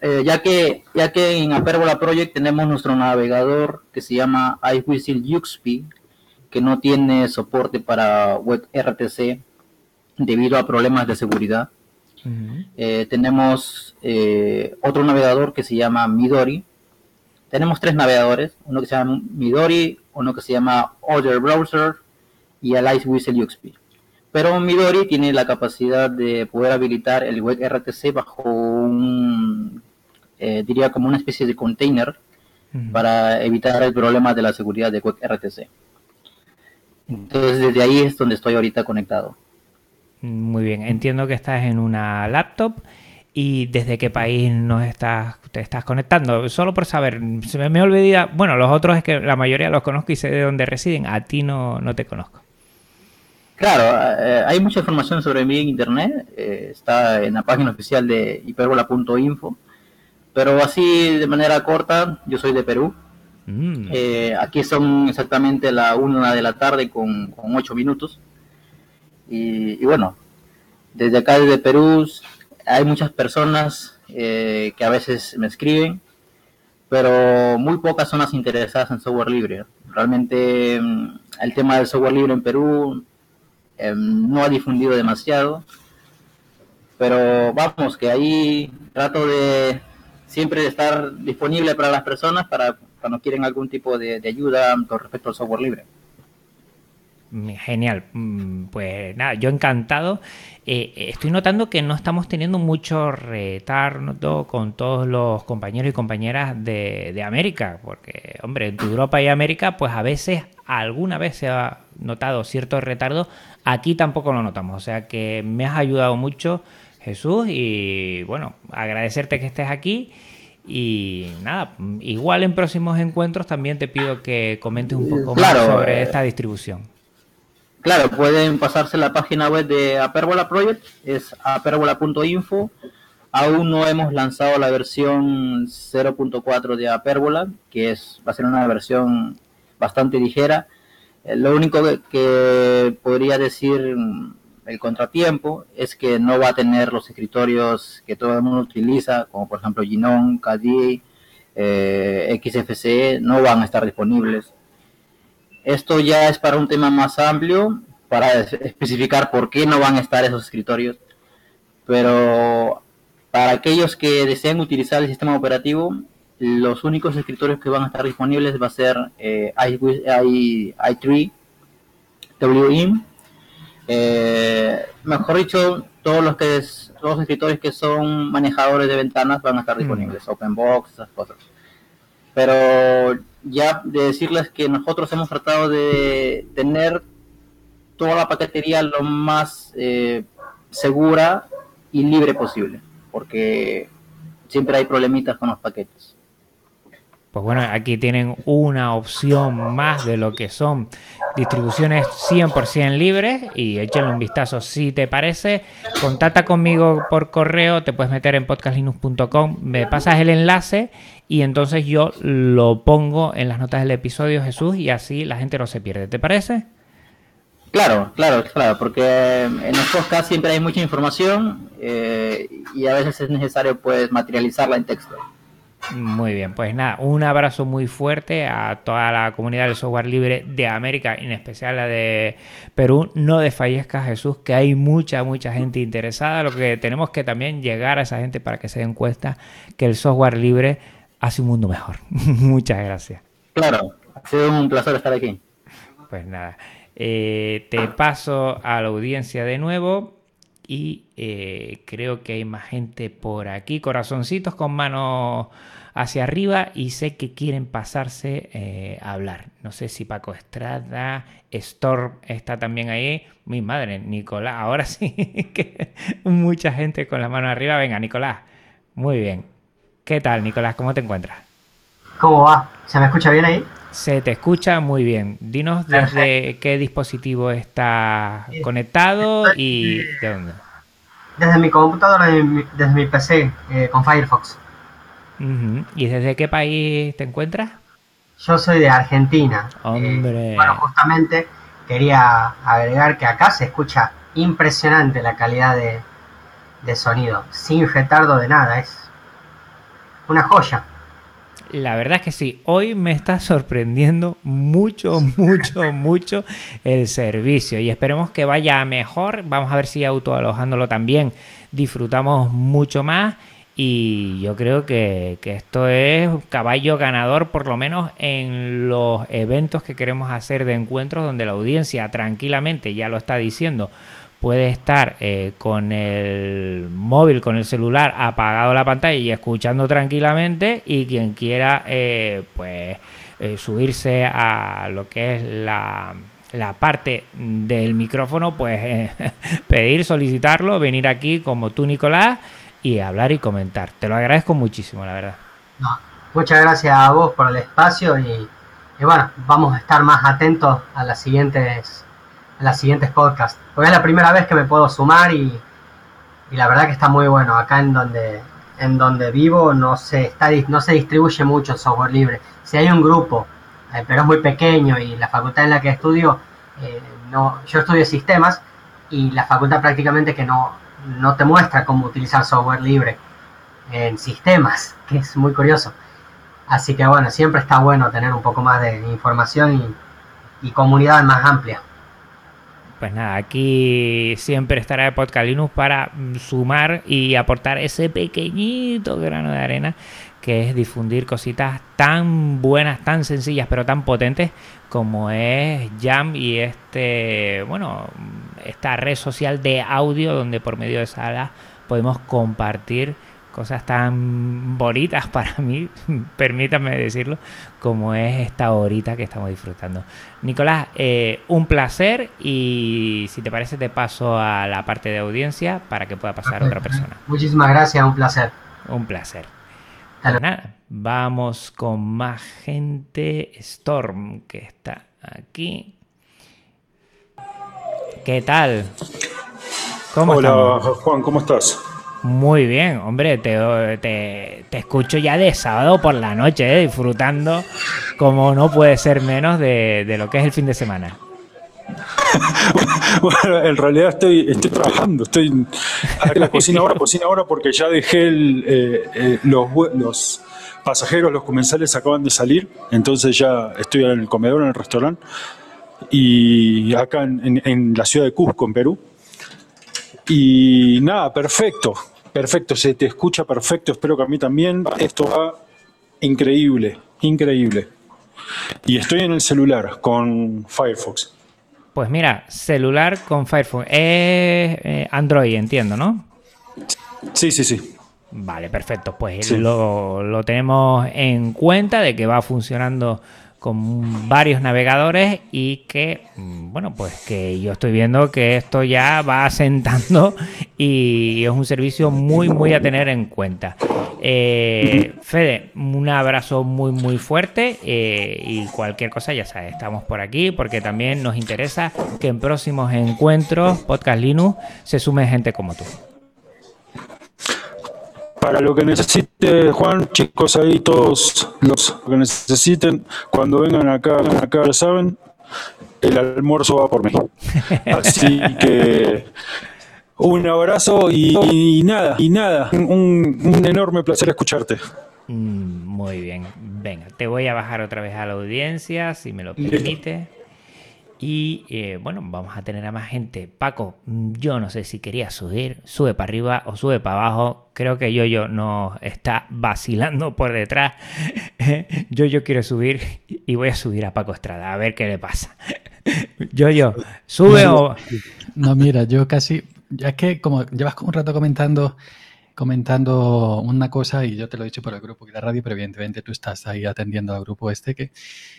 Eh, ya que ya que en Aperbola Project tenemos nuestro navegador que se llama iWhistle UXP, que no tiene soporte para WebRTC debido a problemas de seguridad. Eh, tenemos eh, otro navegador que se llama Midori. Tenemos tres navegadores, uno que se llama Midori, uno que se llama Other Browser y el iWhistle UXP. Pero Midori tiene la capacidad de poder habilitar el WebRTC bajo un, eh, diría como una especie de container para evitar el problema de la seguridad de WebRTC. Entonces desde ahí es donde estoy ahorita conectado. Muy bien, entiendo que estás en una laptop y desde qué país nos estás, te estás conectando. Solo por saber, se me, me olvida, bueno, los otros es que la mayoría los conozco y sé de dónde residen, a ti no, no te conozco. Claro, eh, hay mucha información sobre mí en internet, eh, está en la página oficial de hiperbola.info, pero así de manera corta, yo soy de Perú, Mm. Eh, aquí son exactamente la una de la tarde con, con ocho minutos. Y, y, bueno, desde acá, desde Perú, hay muchas personas eh, que a veces me escriben, pero muy pocas son las interesadas en software libre. Realmente mm, el tema del software libre en Perú eh, no ha difundido demasiado, pero vamos, que ahí trato de siempre estar disponible para las personas para cuando quieren algún tipo de ayuda con respecto al software libre. Genial, mm, pues nada, yo encantado. Eh, estoy notando que no estamos teniendo mucho retardo con todos los compañeros y compañeras de, de, América, porque, hombre, en Europa y América, pues a veces, alguna vez se ha notado cierto retardo, aquí tampoco lo notamos, o sea que me has ayudado mucho, Jesús, y bueno, agradecerte que estés aquí. Y nada, igual en próximos encuentros también te pido que comentes un poco claro, más sobre eh, esta distribución. Claro, pueden pasarse la página web de Aperbola Project, es aperbola.info. Aún no hemos lanzado la versión 0.4 de Aperbola, que es va a ser una versión bastante ligera. Eh, lo único que, podría decir mm, el contratiempo es que no va a tener los escritorios que todo el mundo utiliza, como por ejemplo Gnome, KDE, XFCE, no van a estar disponibles. Esto ya es para un tema más amplio, para especificar por qué no van a estar esos escritorios. Pero para aquellos que deseen utilizar el sistema operativo, los únicos escritorios que van a estar disponibles va a ser eh, i, 3 WIM. Eh, mejor dicho, todos los que todos los escritorios que son manejadores de ventanas van a estar mm. disponibles, OpenBox, esas cosas. Pero ya de decirles que nosotros hemos tratado de tener toda la paquetería lo más eh, segura y libre posible porque siempre hay problemitas con los paquetes. Pues bueno, aquí tienen una opción más de lo que son distribuciones 100% libres y échenle un vistazo si te parece. Contacta conmigo por correo, te puedes meter en podcastlinux.com, me pasas el enlace y entonces yo lo pongo en las notas del episodio, Jesús, y así la gente no se pierde. ¿Te parece? Claro, claro, claro, porque en los podcasts siempre hay mucha información eh, y a veces es necesario pues materializarla en texto. Muy bien, pues nada, un abrazo muy fuerte a toda la comunidad del software libre de América, en especial la de Perú. No desfallezca Jesús, que hay mucha, mucha gente interesada. Lo que tenemos que también llegar a esa gente para que se den cuenta que el software libre hace un mundo mejor. Muchas gracias. Claro, ha sido un placer estar aquí. Pues nada. Eh, te paso a la audiencia de nuevo y eh, creo que hay más gente por aquí, corazoncitos con manos hacia arriba y sé que quieren pasarse eh, a hablar. No sé si Paco Estrada, Storm está también ahí. Mi madre, Nicolás, ahora sí que mucha gente con la mano arriba. Venga, Nicolás, muy bien. ¿Qué tal, Nicolás? ¿Cómo te encuentras? ¿Cómo va? ¿Se me escucha bien ahí? Se te escucha muy bien. Dinos desde qué dispositivo está conectado y de dónde. Desde mi computadora, desde mi, PC, eh, con Firefox. ¿Y desde qué país te encuentras? Yo soy de Argentina. Eh, bueno, justamente quería agregar que acá se escucha impresionante la calidad de, de sonido, sin retardo de nada. Es una joya. La verdad es que sí, hoy me está sorprendiendo mucho, mucho, mucho el servicio y esperemos que vaya mejor. Vamos a ver si autoalojándolo también disfrutamos mucho más y yo creo que, que, esto es caballo ganador por lo menos en los eventos que queremos hacer de encuentros donde la audiencia tranquilamente, ya lo está diciendo, puede estar eh, con el móvil, con el celular apagado la pantalla y escuchando tranquilamente y quien quiera eh, pues eh, subirse a lo que es la, la parte del micrófono pues pedir, solicitarlo, venir aquí como tú Nicolás y hablar y comentar. Te lo agradezco muchísimo, la verdad. muchas gracias a vos por el espacio y bueno, vamos a estar más atentos a las siguientes las siguientes podcasts. Porque es la primera vez que me puedo sumar y, la verdad que está muy bueno. Acá en donde, en donde vivo no se, está, no se distribuye mucho el software libre. Si hay un grupo, eh, pero es muy pequeño y la facultad en la que estudio, eh, no, yo estudio sistemas y la facultad prácticamente que no, no te muestra cómo utilizar software libre en sistemas, que es muy curioso. Así que bueno, siempre está bueno tener un poco más de información y, y comunidad más amplia pues nada, aquí siempre estará el podcast para sumar y aportar ese pequeñito grano de arena que es difundir cositas tan buenas, tan sencillas, pero tan potentes como es Jam y este, bueno, esta red social de audio donde por medio de sala podemos compartir cosas tan bonitas para mí, permítanme decirlo, como es esta horita que estamos disfrutando. Nicolás, eh, un placer y si te parece te paso a la parte de audiencia para que pueda pasar otra persona. Muchísimas gracias, un placer. Un placer. Pues nada, vamos con más gente. Storm, que está aquí. ¿qué tal? ¿Cómo Hola, estamos? Juan, ¿cómo estás? Muy bien, hombre, te, te, te escucho ya de sábado por la noche, ¿eh? disfrutando como no puede ser menos de, de lo que es el fin de semana. Bueno, en realidad estoy, estoy trabajando, estoy en la cocina ahora, cocina ahora porque ya dejé el, eh, eh, los, los pasajeros, los comensales acaban de salir, entonces ya estoy en el comedor, en el restaurante, y acá en- en la ciudad de Cusco, en Perú. Y nada, perfecto, perfecto, se te escucha perfecto, espero que a mí también. Esto va increíble, increíble. Y estoy en el celular con Firefox. Pues mira, celular con Firefox. Es eh, Android, entiendo, ¿no? Sí, sí, sí. Vale, perfecto. Pues Sí. lo, lo tenemos en cuenta de que va funcionando con varios navegadores y que, mm, bueno, pues que yo estoy viendo que esto ya va asentando y es un servicio muy, muy a tener en cuenta. Eh, Fede, un abrazo muy, muy fuerte eh, y cualquier cosa, ya sabes, estamos por aquí porque también nos interesa que en próximos encuentros, Podcast Linux, se sume gente como tú. Para lo que necesite, Juan, chicos ahí, todos los que necesiten, cuando vengan acá, acá ya saben, el almuerzo va por mí. Así que un abrazo y, y nada, y nada, un, un enorme placer escucharte. Mm, Muy bien, venga, te voy a bajar otra vez a la audiencia, si me lo permite. Y eh, bueno, vamos a tener a más gente. Paco, yo no sé si quería subir, sube para arriba o sube para abajo. Creo que Yoyo nos está vacilando por detrás. Yoyo quiere subir y voy a subir a Paco Estrada, a ver qué le pasa. Yoyo, sube no, o... No, mira, yo casi, ya es que como llevas un rato comentando, comentando una cosa y yo te lo he dicho por el grupo de la radio, pero evidentemente tú estás ahí atendiendo al grupo este que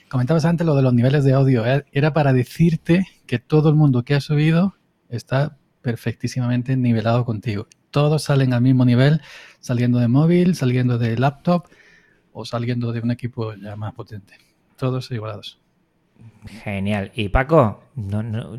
comentabas antes lo de los niveles de audio. eh, Era para decirte que todo el mundo que ha subido está perfectísimamente nivelado contigo. Todos salen al mismo nivel, saliendo de móvil, saliendo de laptop o saliendo de un equipo ya más potente. Todos igualados. Genial. Y Paco,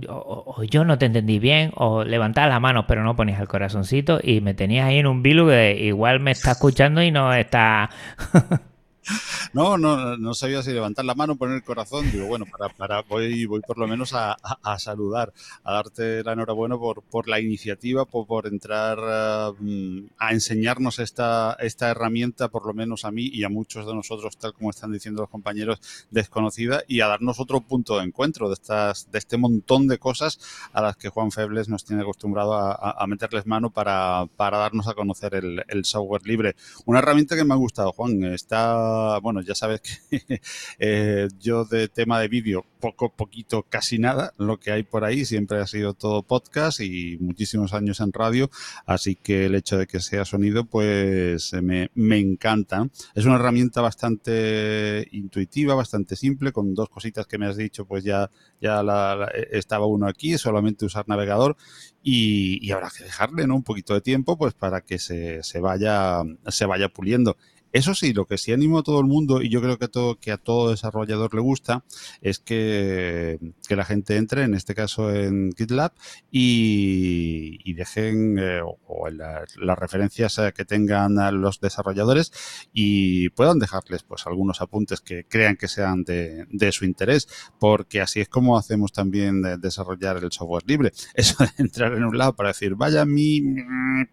o, yo no te entendí bien, o levantabas la mano pero no ponías el corazoncito y me tenías ahí en un bilu que igual me está escuchando y no está... No, no, no sabía si levantar la mano poner el corazón. Digo, bueno, para, para voy, voy por lo menos a, saludar, a darte la enhorabuena por, por la iniciativa, por, entrar mm, a enseñarnos esta, esta herramienta, por lo menos a mí y a muchos de nosotros, tal como están diciendo los compañeros, desconocida, y a darnos otro punto de encuentro de, estas, de este montón de cosas a las que Juan Febles nos tiene acostumbrado a meterles mano para, para darnos a conocer el, el software libre. Una herramienta que me ha gustado, Juan, está, bueno, ya sabes que eh, yo de tema de vídeo, poco, poquito, casi nada, lo que hay por ahí siempre ha sido todo podcast y muchísimos años en radio, así que el hecho de que sea sonido, pues eh, me, me encanta. Es una herramienta bastante intuitiva, bastante simple, con dos cositas que me has dicho, pues ya, ya la- estaba uno aquí, solamente usar navegador y, y habrá que dejarle ¿no? un poquito de tiempo pues para que se, se vaya se vaya puliendo. Eso sí, lo que sí animo a todo el mundo, y yo creo que a todo, desarrollador le gusta, es que, la gente entre, en este caso en GitLab, y, dejen eh, o- o las referencias eh, que tengan a los desarrolladores y puedan dejarles pues algunos apuntes que crean que sean de, su interés, porque así es como hacemos también de desarrollar el software libre. Eso de entrar en un lado para decir, vaya mi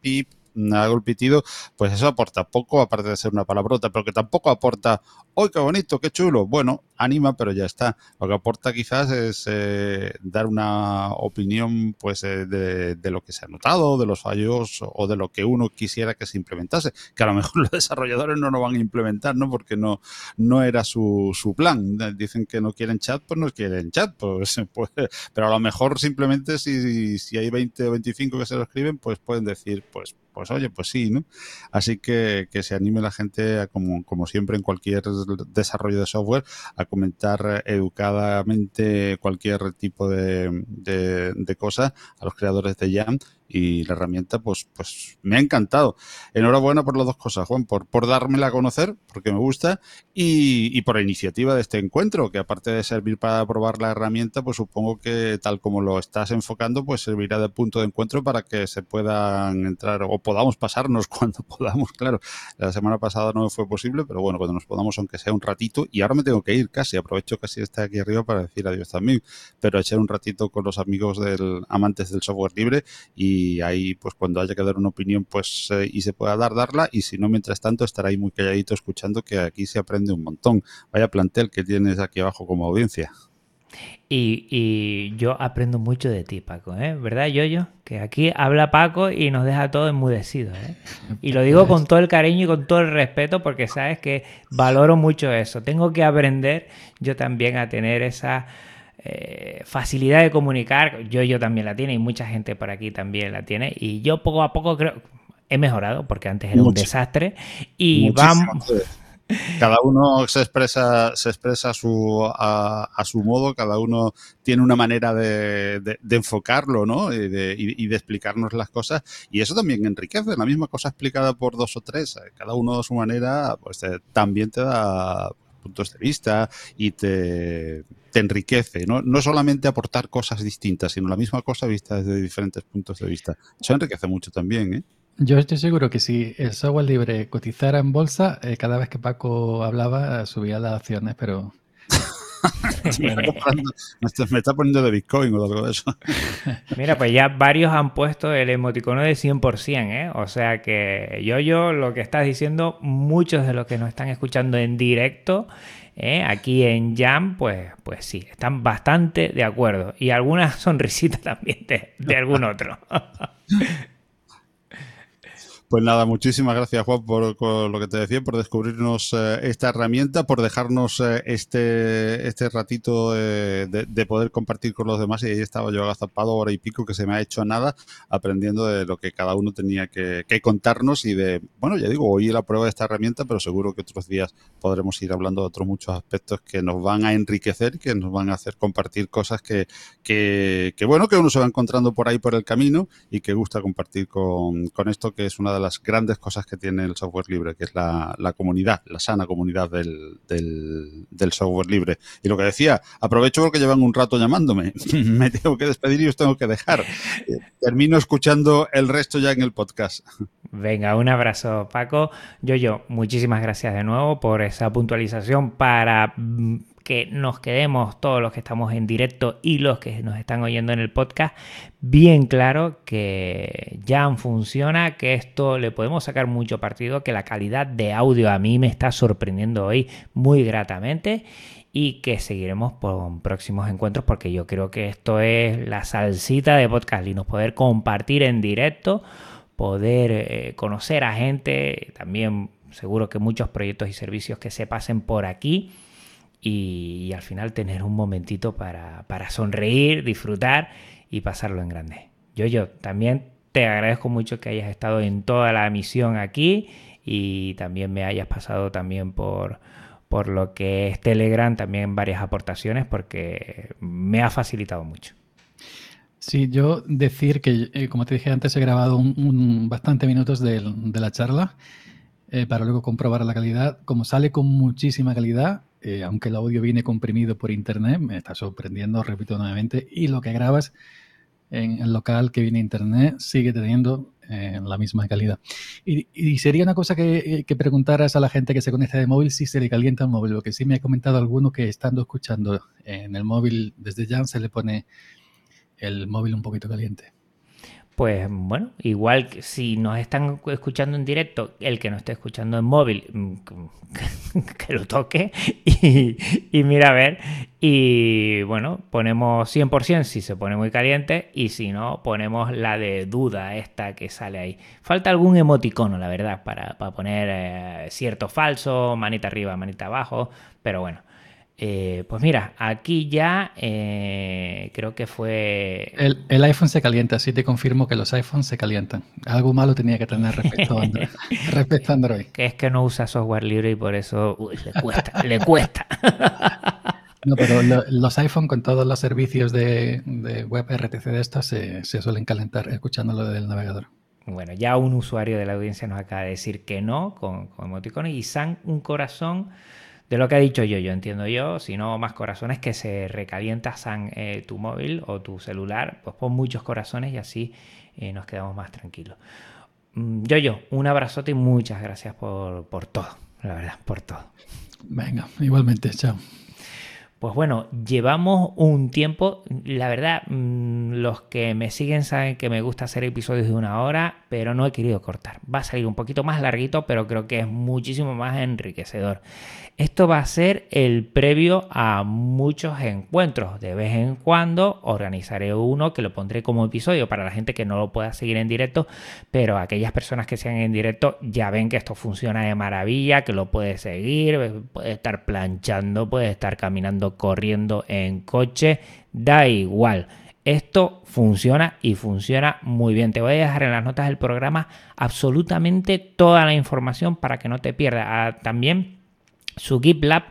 pip, hago pitido, pues eso aporta poco, aparte de ser una palabrota, pero que tampoco aporta, ¡ay, qué bonito, qué chulo! Bueno, anima, pero ya está. Lo que aporta quizás es eh, dar una opinión pues eh, de, lo que se ha notado, de los fallos o de lo que uno quisiera que se implementase, que a lo mejor los desarrolladores no lo van a implementar, ¿no? Porque no, no era su, su plan. Dicen que no quieren chat, pues no quieren chat, pues, pues pero a lo mejor simplemente si, si hay 20 o 25 que se lo escriben, pues pueden decir, pues, pues oye, pues sí, ¿no? Así que, que se anime la gente, a, como, como siempre en cualquier desarrollo de software, a comentar educadamente cualquier tipo de, de, de cosa a los creadores de Jam y la herramienta pues, pues me ha encantado. Enhorabuena por las dos cosas, Juan, por, por dármela a conocer, porque me gusta, y, y por la iniciativa de este encuentro, que aparte de servir para probar la herramienta, pues supongo que tal como lo estás enfocando, pues servirá de punto de encuentro para que se puedan entrar o podamos pasarnos cuando podamos, claro. La semana pasada no fue posible, pero bueno, cuando nos podamos, aunque sea un ratito, y ahora me tengo que ir casi, aprovecho casi estar aquí arriba para decir adiós también, pero echar un ratito con los amigos del amantes del software libre y ahí pues cuando haya que dar una opinión pues eh, y se pueda dar, darla y si no, mientras tanto estará ahí muy calladito escuchando que aquí se aprende un montón. Vaya plantel que tienes aquí abajo como audiencia. Y, y, yo aprendo mucho de ti, Paco, ¿eh? ¿verdad, Yoyo? Que aquí habla Paco y nos deja todo enmudecido. ¿eh? Y lo digo con todo el cariño y con todo el respeto porque sabes que valoro mucho eso. Tengo que aprender yo también a tener esa eh, facilidad de comunicar. Yoyo también la tiene y mucha gente por aquí también la tiene. Y yo poco a poco creo he mejorado porque antes era un desastre. Y vamos cada uno se expresa, se expresa a su, a, su modo, cada uno tiene una manera de, de, enfocarlo, ¿no? Y de, y, de, explicarnos las cosas. Y eso también enriquece. La misma cosa explicada por dos o tres, cada uno a su manera, pues también te da puntos de vista y te, te enriquece. ¿no? no solamente aportar cosas distintas, sino la misma cosa vista desde diferentes puntos de vista. Eso enriquece mucho también, ¿eh? Yo estoy seguro que si el software libre cotizara en bolsa, eh, cada vez que Paco hablaba subía las acciones, pero... me, está poniendo de Bitcoin o algo de eso. Mira, pues ya varios han puesto el emoticono de 100%, ¿eh? O sea que yo, yo, lo que estás diciendo, muchos de los que nos están escuchando en directo, ¿eh? aquí en Jam, pues, pues sí, están bastante de acuerdo. Y algunas sonrisitas también de algún otro. Pues nada, muchísimas gracias Juan por, lo que te decía, por descubrirnos eh, esta herramienta, por dejarnos eh, este, este ratito de, poder compartir con los demás. Y ahí estaba yo agazapado hora y pico que se me ha hecho nada aprendiendo de lo que cada uno tenía que, contarnos y de, bueno, ya digo, hoy la prueba de esta herramienta, pero seguro que otros días podremos ir hablando de otros muchos aspectos que nos van a enriquecer, que nos van a hacer compartir cosas que, que, bueno, que uno se va encontrando por ahí por el camino y que gusta compartir con, con esto que es una de las grandes cosas que tiene el software libre, que es la, comunidad, la sana comunidad del, del, software libre. Y lo que decía, aprovecho porque llevan un rato llamándome. Me tengo que despedir y os tengo que dejar. Termino escuchando el resto ya en el podcast. Venga, un abrazo, Paco. Yo, yo, muchísimas gracias de nuevo por esa puntualización para mm, que nos quedemos todos los que estamos en directo y los que nos están oyendo en el podcast bien claro que Jam funciona, que esto le podemos sacar mucho partido, que la calidad de audio a mí me está sorprendiendo hoy muy gratamente y que seguiremos por próximos encuentros porque yo creo que esto es la salsita de podcast nos poder compartir en directo, poder eh, conocer a gente, también seguro que muchos proyectos y servicios que se pasen por aquí y, al final tener un momentito para, sonreír, disfrutar y pasarlo en grande. Yo, yo también te agradezco mucho que hayas estado en toda la misión aquí y también me hayas pasado también por, por lo que es Telegram, también varias aportaciones porque me ha facilitado mucho. Sí, yo decir que, eh, como te dije antes, he grabado un, bastante minutos de, la charla eh, para luego comprobar la calidad. Como sale con muchísima calidad, eh, aunque el audio viene comprimido por internet, me está sorprendiendo, repito nuevamente, y lo que grabas en el local que viene internet sigue teniendo eh, la misma calidad. Y, sería una cosa que, que, preguntaras a la gente que se conecta de móvil si se le calienta el móvil, lo que sí me ha comentado alguno que estando escuchando en el móvil desde ya se le pone el móvil un poquito caliente pues bueno, igual que si nos están escuchando en directo, el que nos esté escuchando en móvil, mm, que lo toque y, mira a ver. Y bueno, ponemos 100% si se pone muy caliente y si no, ponemos la de duda esta que sale ahí. Falta algún emoticono, la verdad, para, poner eh, cierto falso, manita arriba, manita abajo, pero bueno. Eh, pues mira, aquí ya eh, creo que fue... El, iPhone se calienta, sí te confirmo que los iPhones se calientan. Algo malo tenía que tener respecto a Android. respecto Android. Que es que no usa software libre y por eso le cuesta, le cuesta. No, pero lo- los iPhone con todos los servicios de, de web RTC de estas se, se suelen calentar escuchándolo del navegador. Bueno, ya un usuario de la audiencia nos acaba de decir que no con, con emoticones y San un corazón de lo que ha dicho yo, yo entiendo yo, si no más corazones que se recalienta San eh, tu móvil o tu celular, pues pon muchos corazones y así eh, nos quedamos más tranquilos. Mm, Yo, yo, un abrazote y muchas gracias por, por todo, la verdad, por todo. Venga, igualmente, chao. Pues bueno, llevamos un tiempo, la verdad, mm, los que me siguen saben que me gusta hacer episodios de una hora, pero no he querido cortar. Va a salir un poquito más larguito, pero creo que es muchísimo más enriquecedor. Esto va a ser el previo a muchos encuentros. De vez en cuando organizaré uno que lo pondré como episodio para la gente que no lo pueda seguir en directo, pero aquellas personas que sean en directo ya ven que esto funciona de maravilla, que lo puedes seguir, puede estar planchando, puede estar caminando, corriendo en coche, da igual. Esto funciona y funciona muy bien. Te voy a dejar en las notas del programa absolutamente toda la información para que no te pierdas. Ah, también su GitLab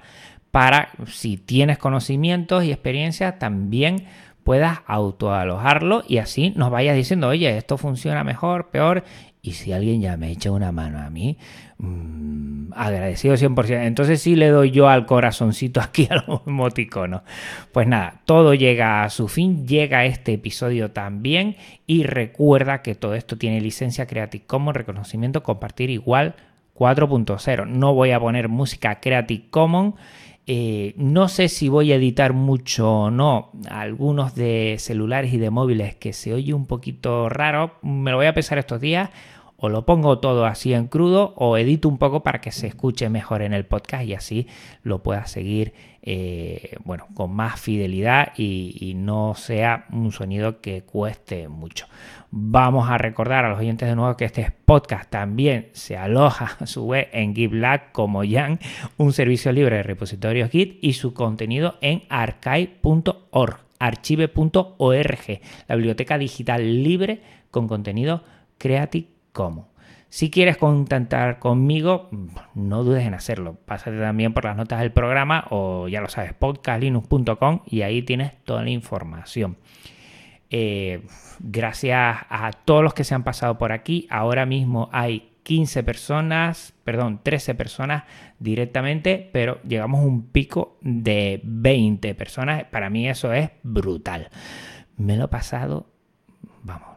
para si tienes conocimientos y experiencia también puedas autoalojarlo y así nos vayas diciendo, oye, esto funciona mejor, peor. Y si alguien ya me echa una mano a mí, mm, agradecido 100%. Entonces sí le doy yo al corazoncito aquí a los emoticonos. Pues nada, todo llega a su fin, llega este episodio también y recuerda que todo esto tiene licencia Creative Commons, reconocimiento, compartir igual 4.0. No voy a poner música Creative Commons. Eh, no sé si voy a editar mucho o no algunos de celulares y de móviles que se oye un poquito raro. Me lo voy a pensar estos días. O lo pongo todo así en crudo o edito un poco para que se escuche mejor en el podcast y así lo pueda seguir eh, bueno, con más fidelidad y, no sea un sonido que cueste mucho. Vamos a recordar a los oyentes de nuevo que este podcast también se aloja a su web en GitLab como Jan, un servicio libre de repositorios Git y su contenido en archive.org, archive.org, la biblioteca digital libre con contenido Creative Commons. Si quieres contactar conmigo, no dudes en hacerlo. Pásate también por las notas del programa o ya lo sabes, podcastlinux.com y ahí tienes toda la información. Eh, gracias a todos los que se han pasado por aquí. Ahora mismo hay 15 personas, perdón, 13 personas directamente, pero llegamos a un pico de 20 personas. Para mí eso es brutal. Me lo he pasado, vamos,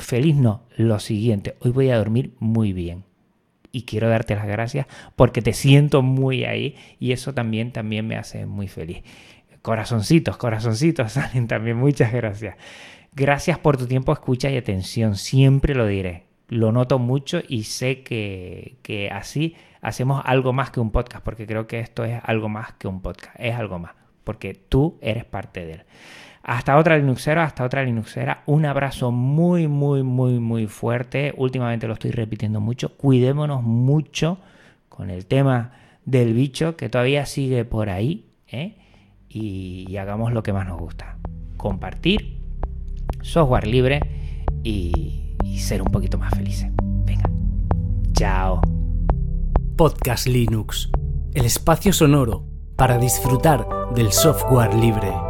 feliz no, lo siguiente, hoy voy a dormir muy bien. Y quiero darte las gracias porque te siento muy ahí y eso también, también me hace muy feliz. Corazoncitos, corazoncitos salen también, muchas gracias. Gracias por tu tiempo, escucha y atención, siempre lo diré. Lo noto mucho y sé que, que así hacemos algo más que un podcast, porque creo que esto es algo más que un podcast, es algo más, porque tú eres parte de él. Hasta otra Linuxera, hasta otra Linuxera. Un abrazo muy, muy, muy, muy fuerte. Últimamente lo estoy repitiendo mucho. Cuidémonos mucho con el tema del bicho que todavía sigue por ahí. ¿eh? Y, hagamos lo que más nos gusta. Compartir, software libre y ser un poquito más felices. Venga. Chao. Podcast Linux, el espacio sonoro para disfrutar del software libre.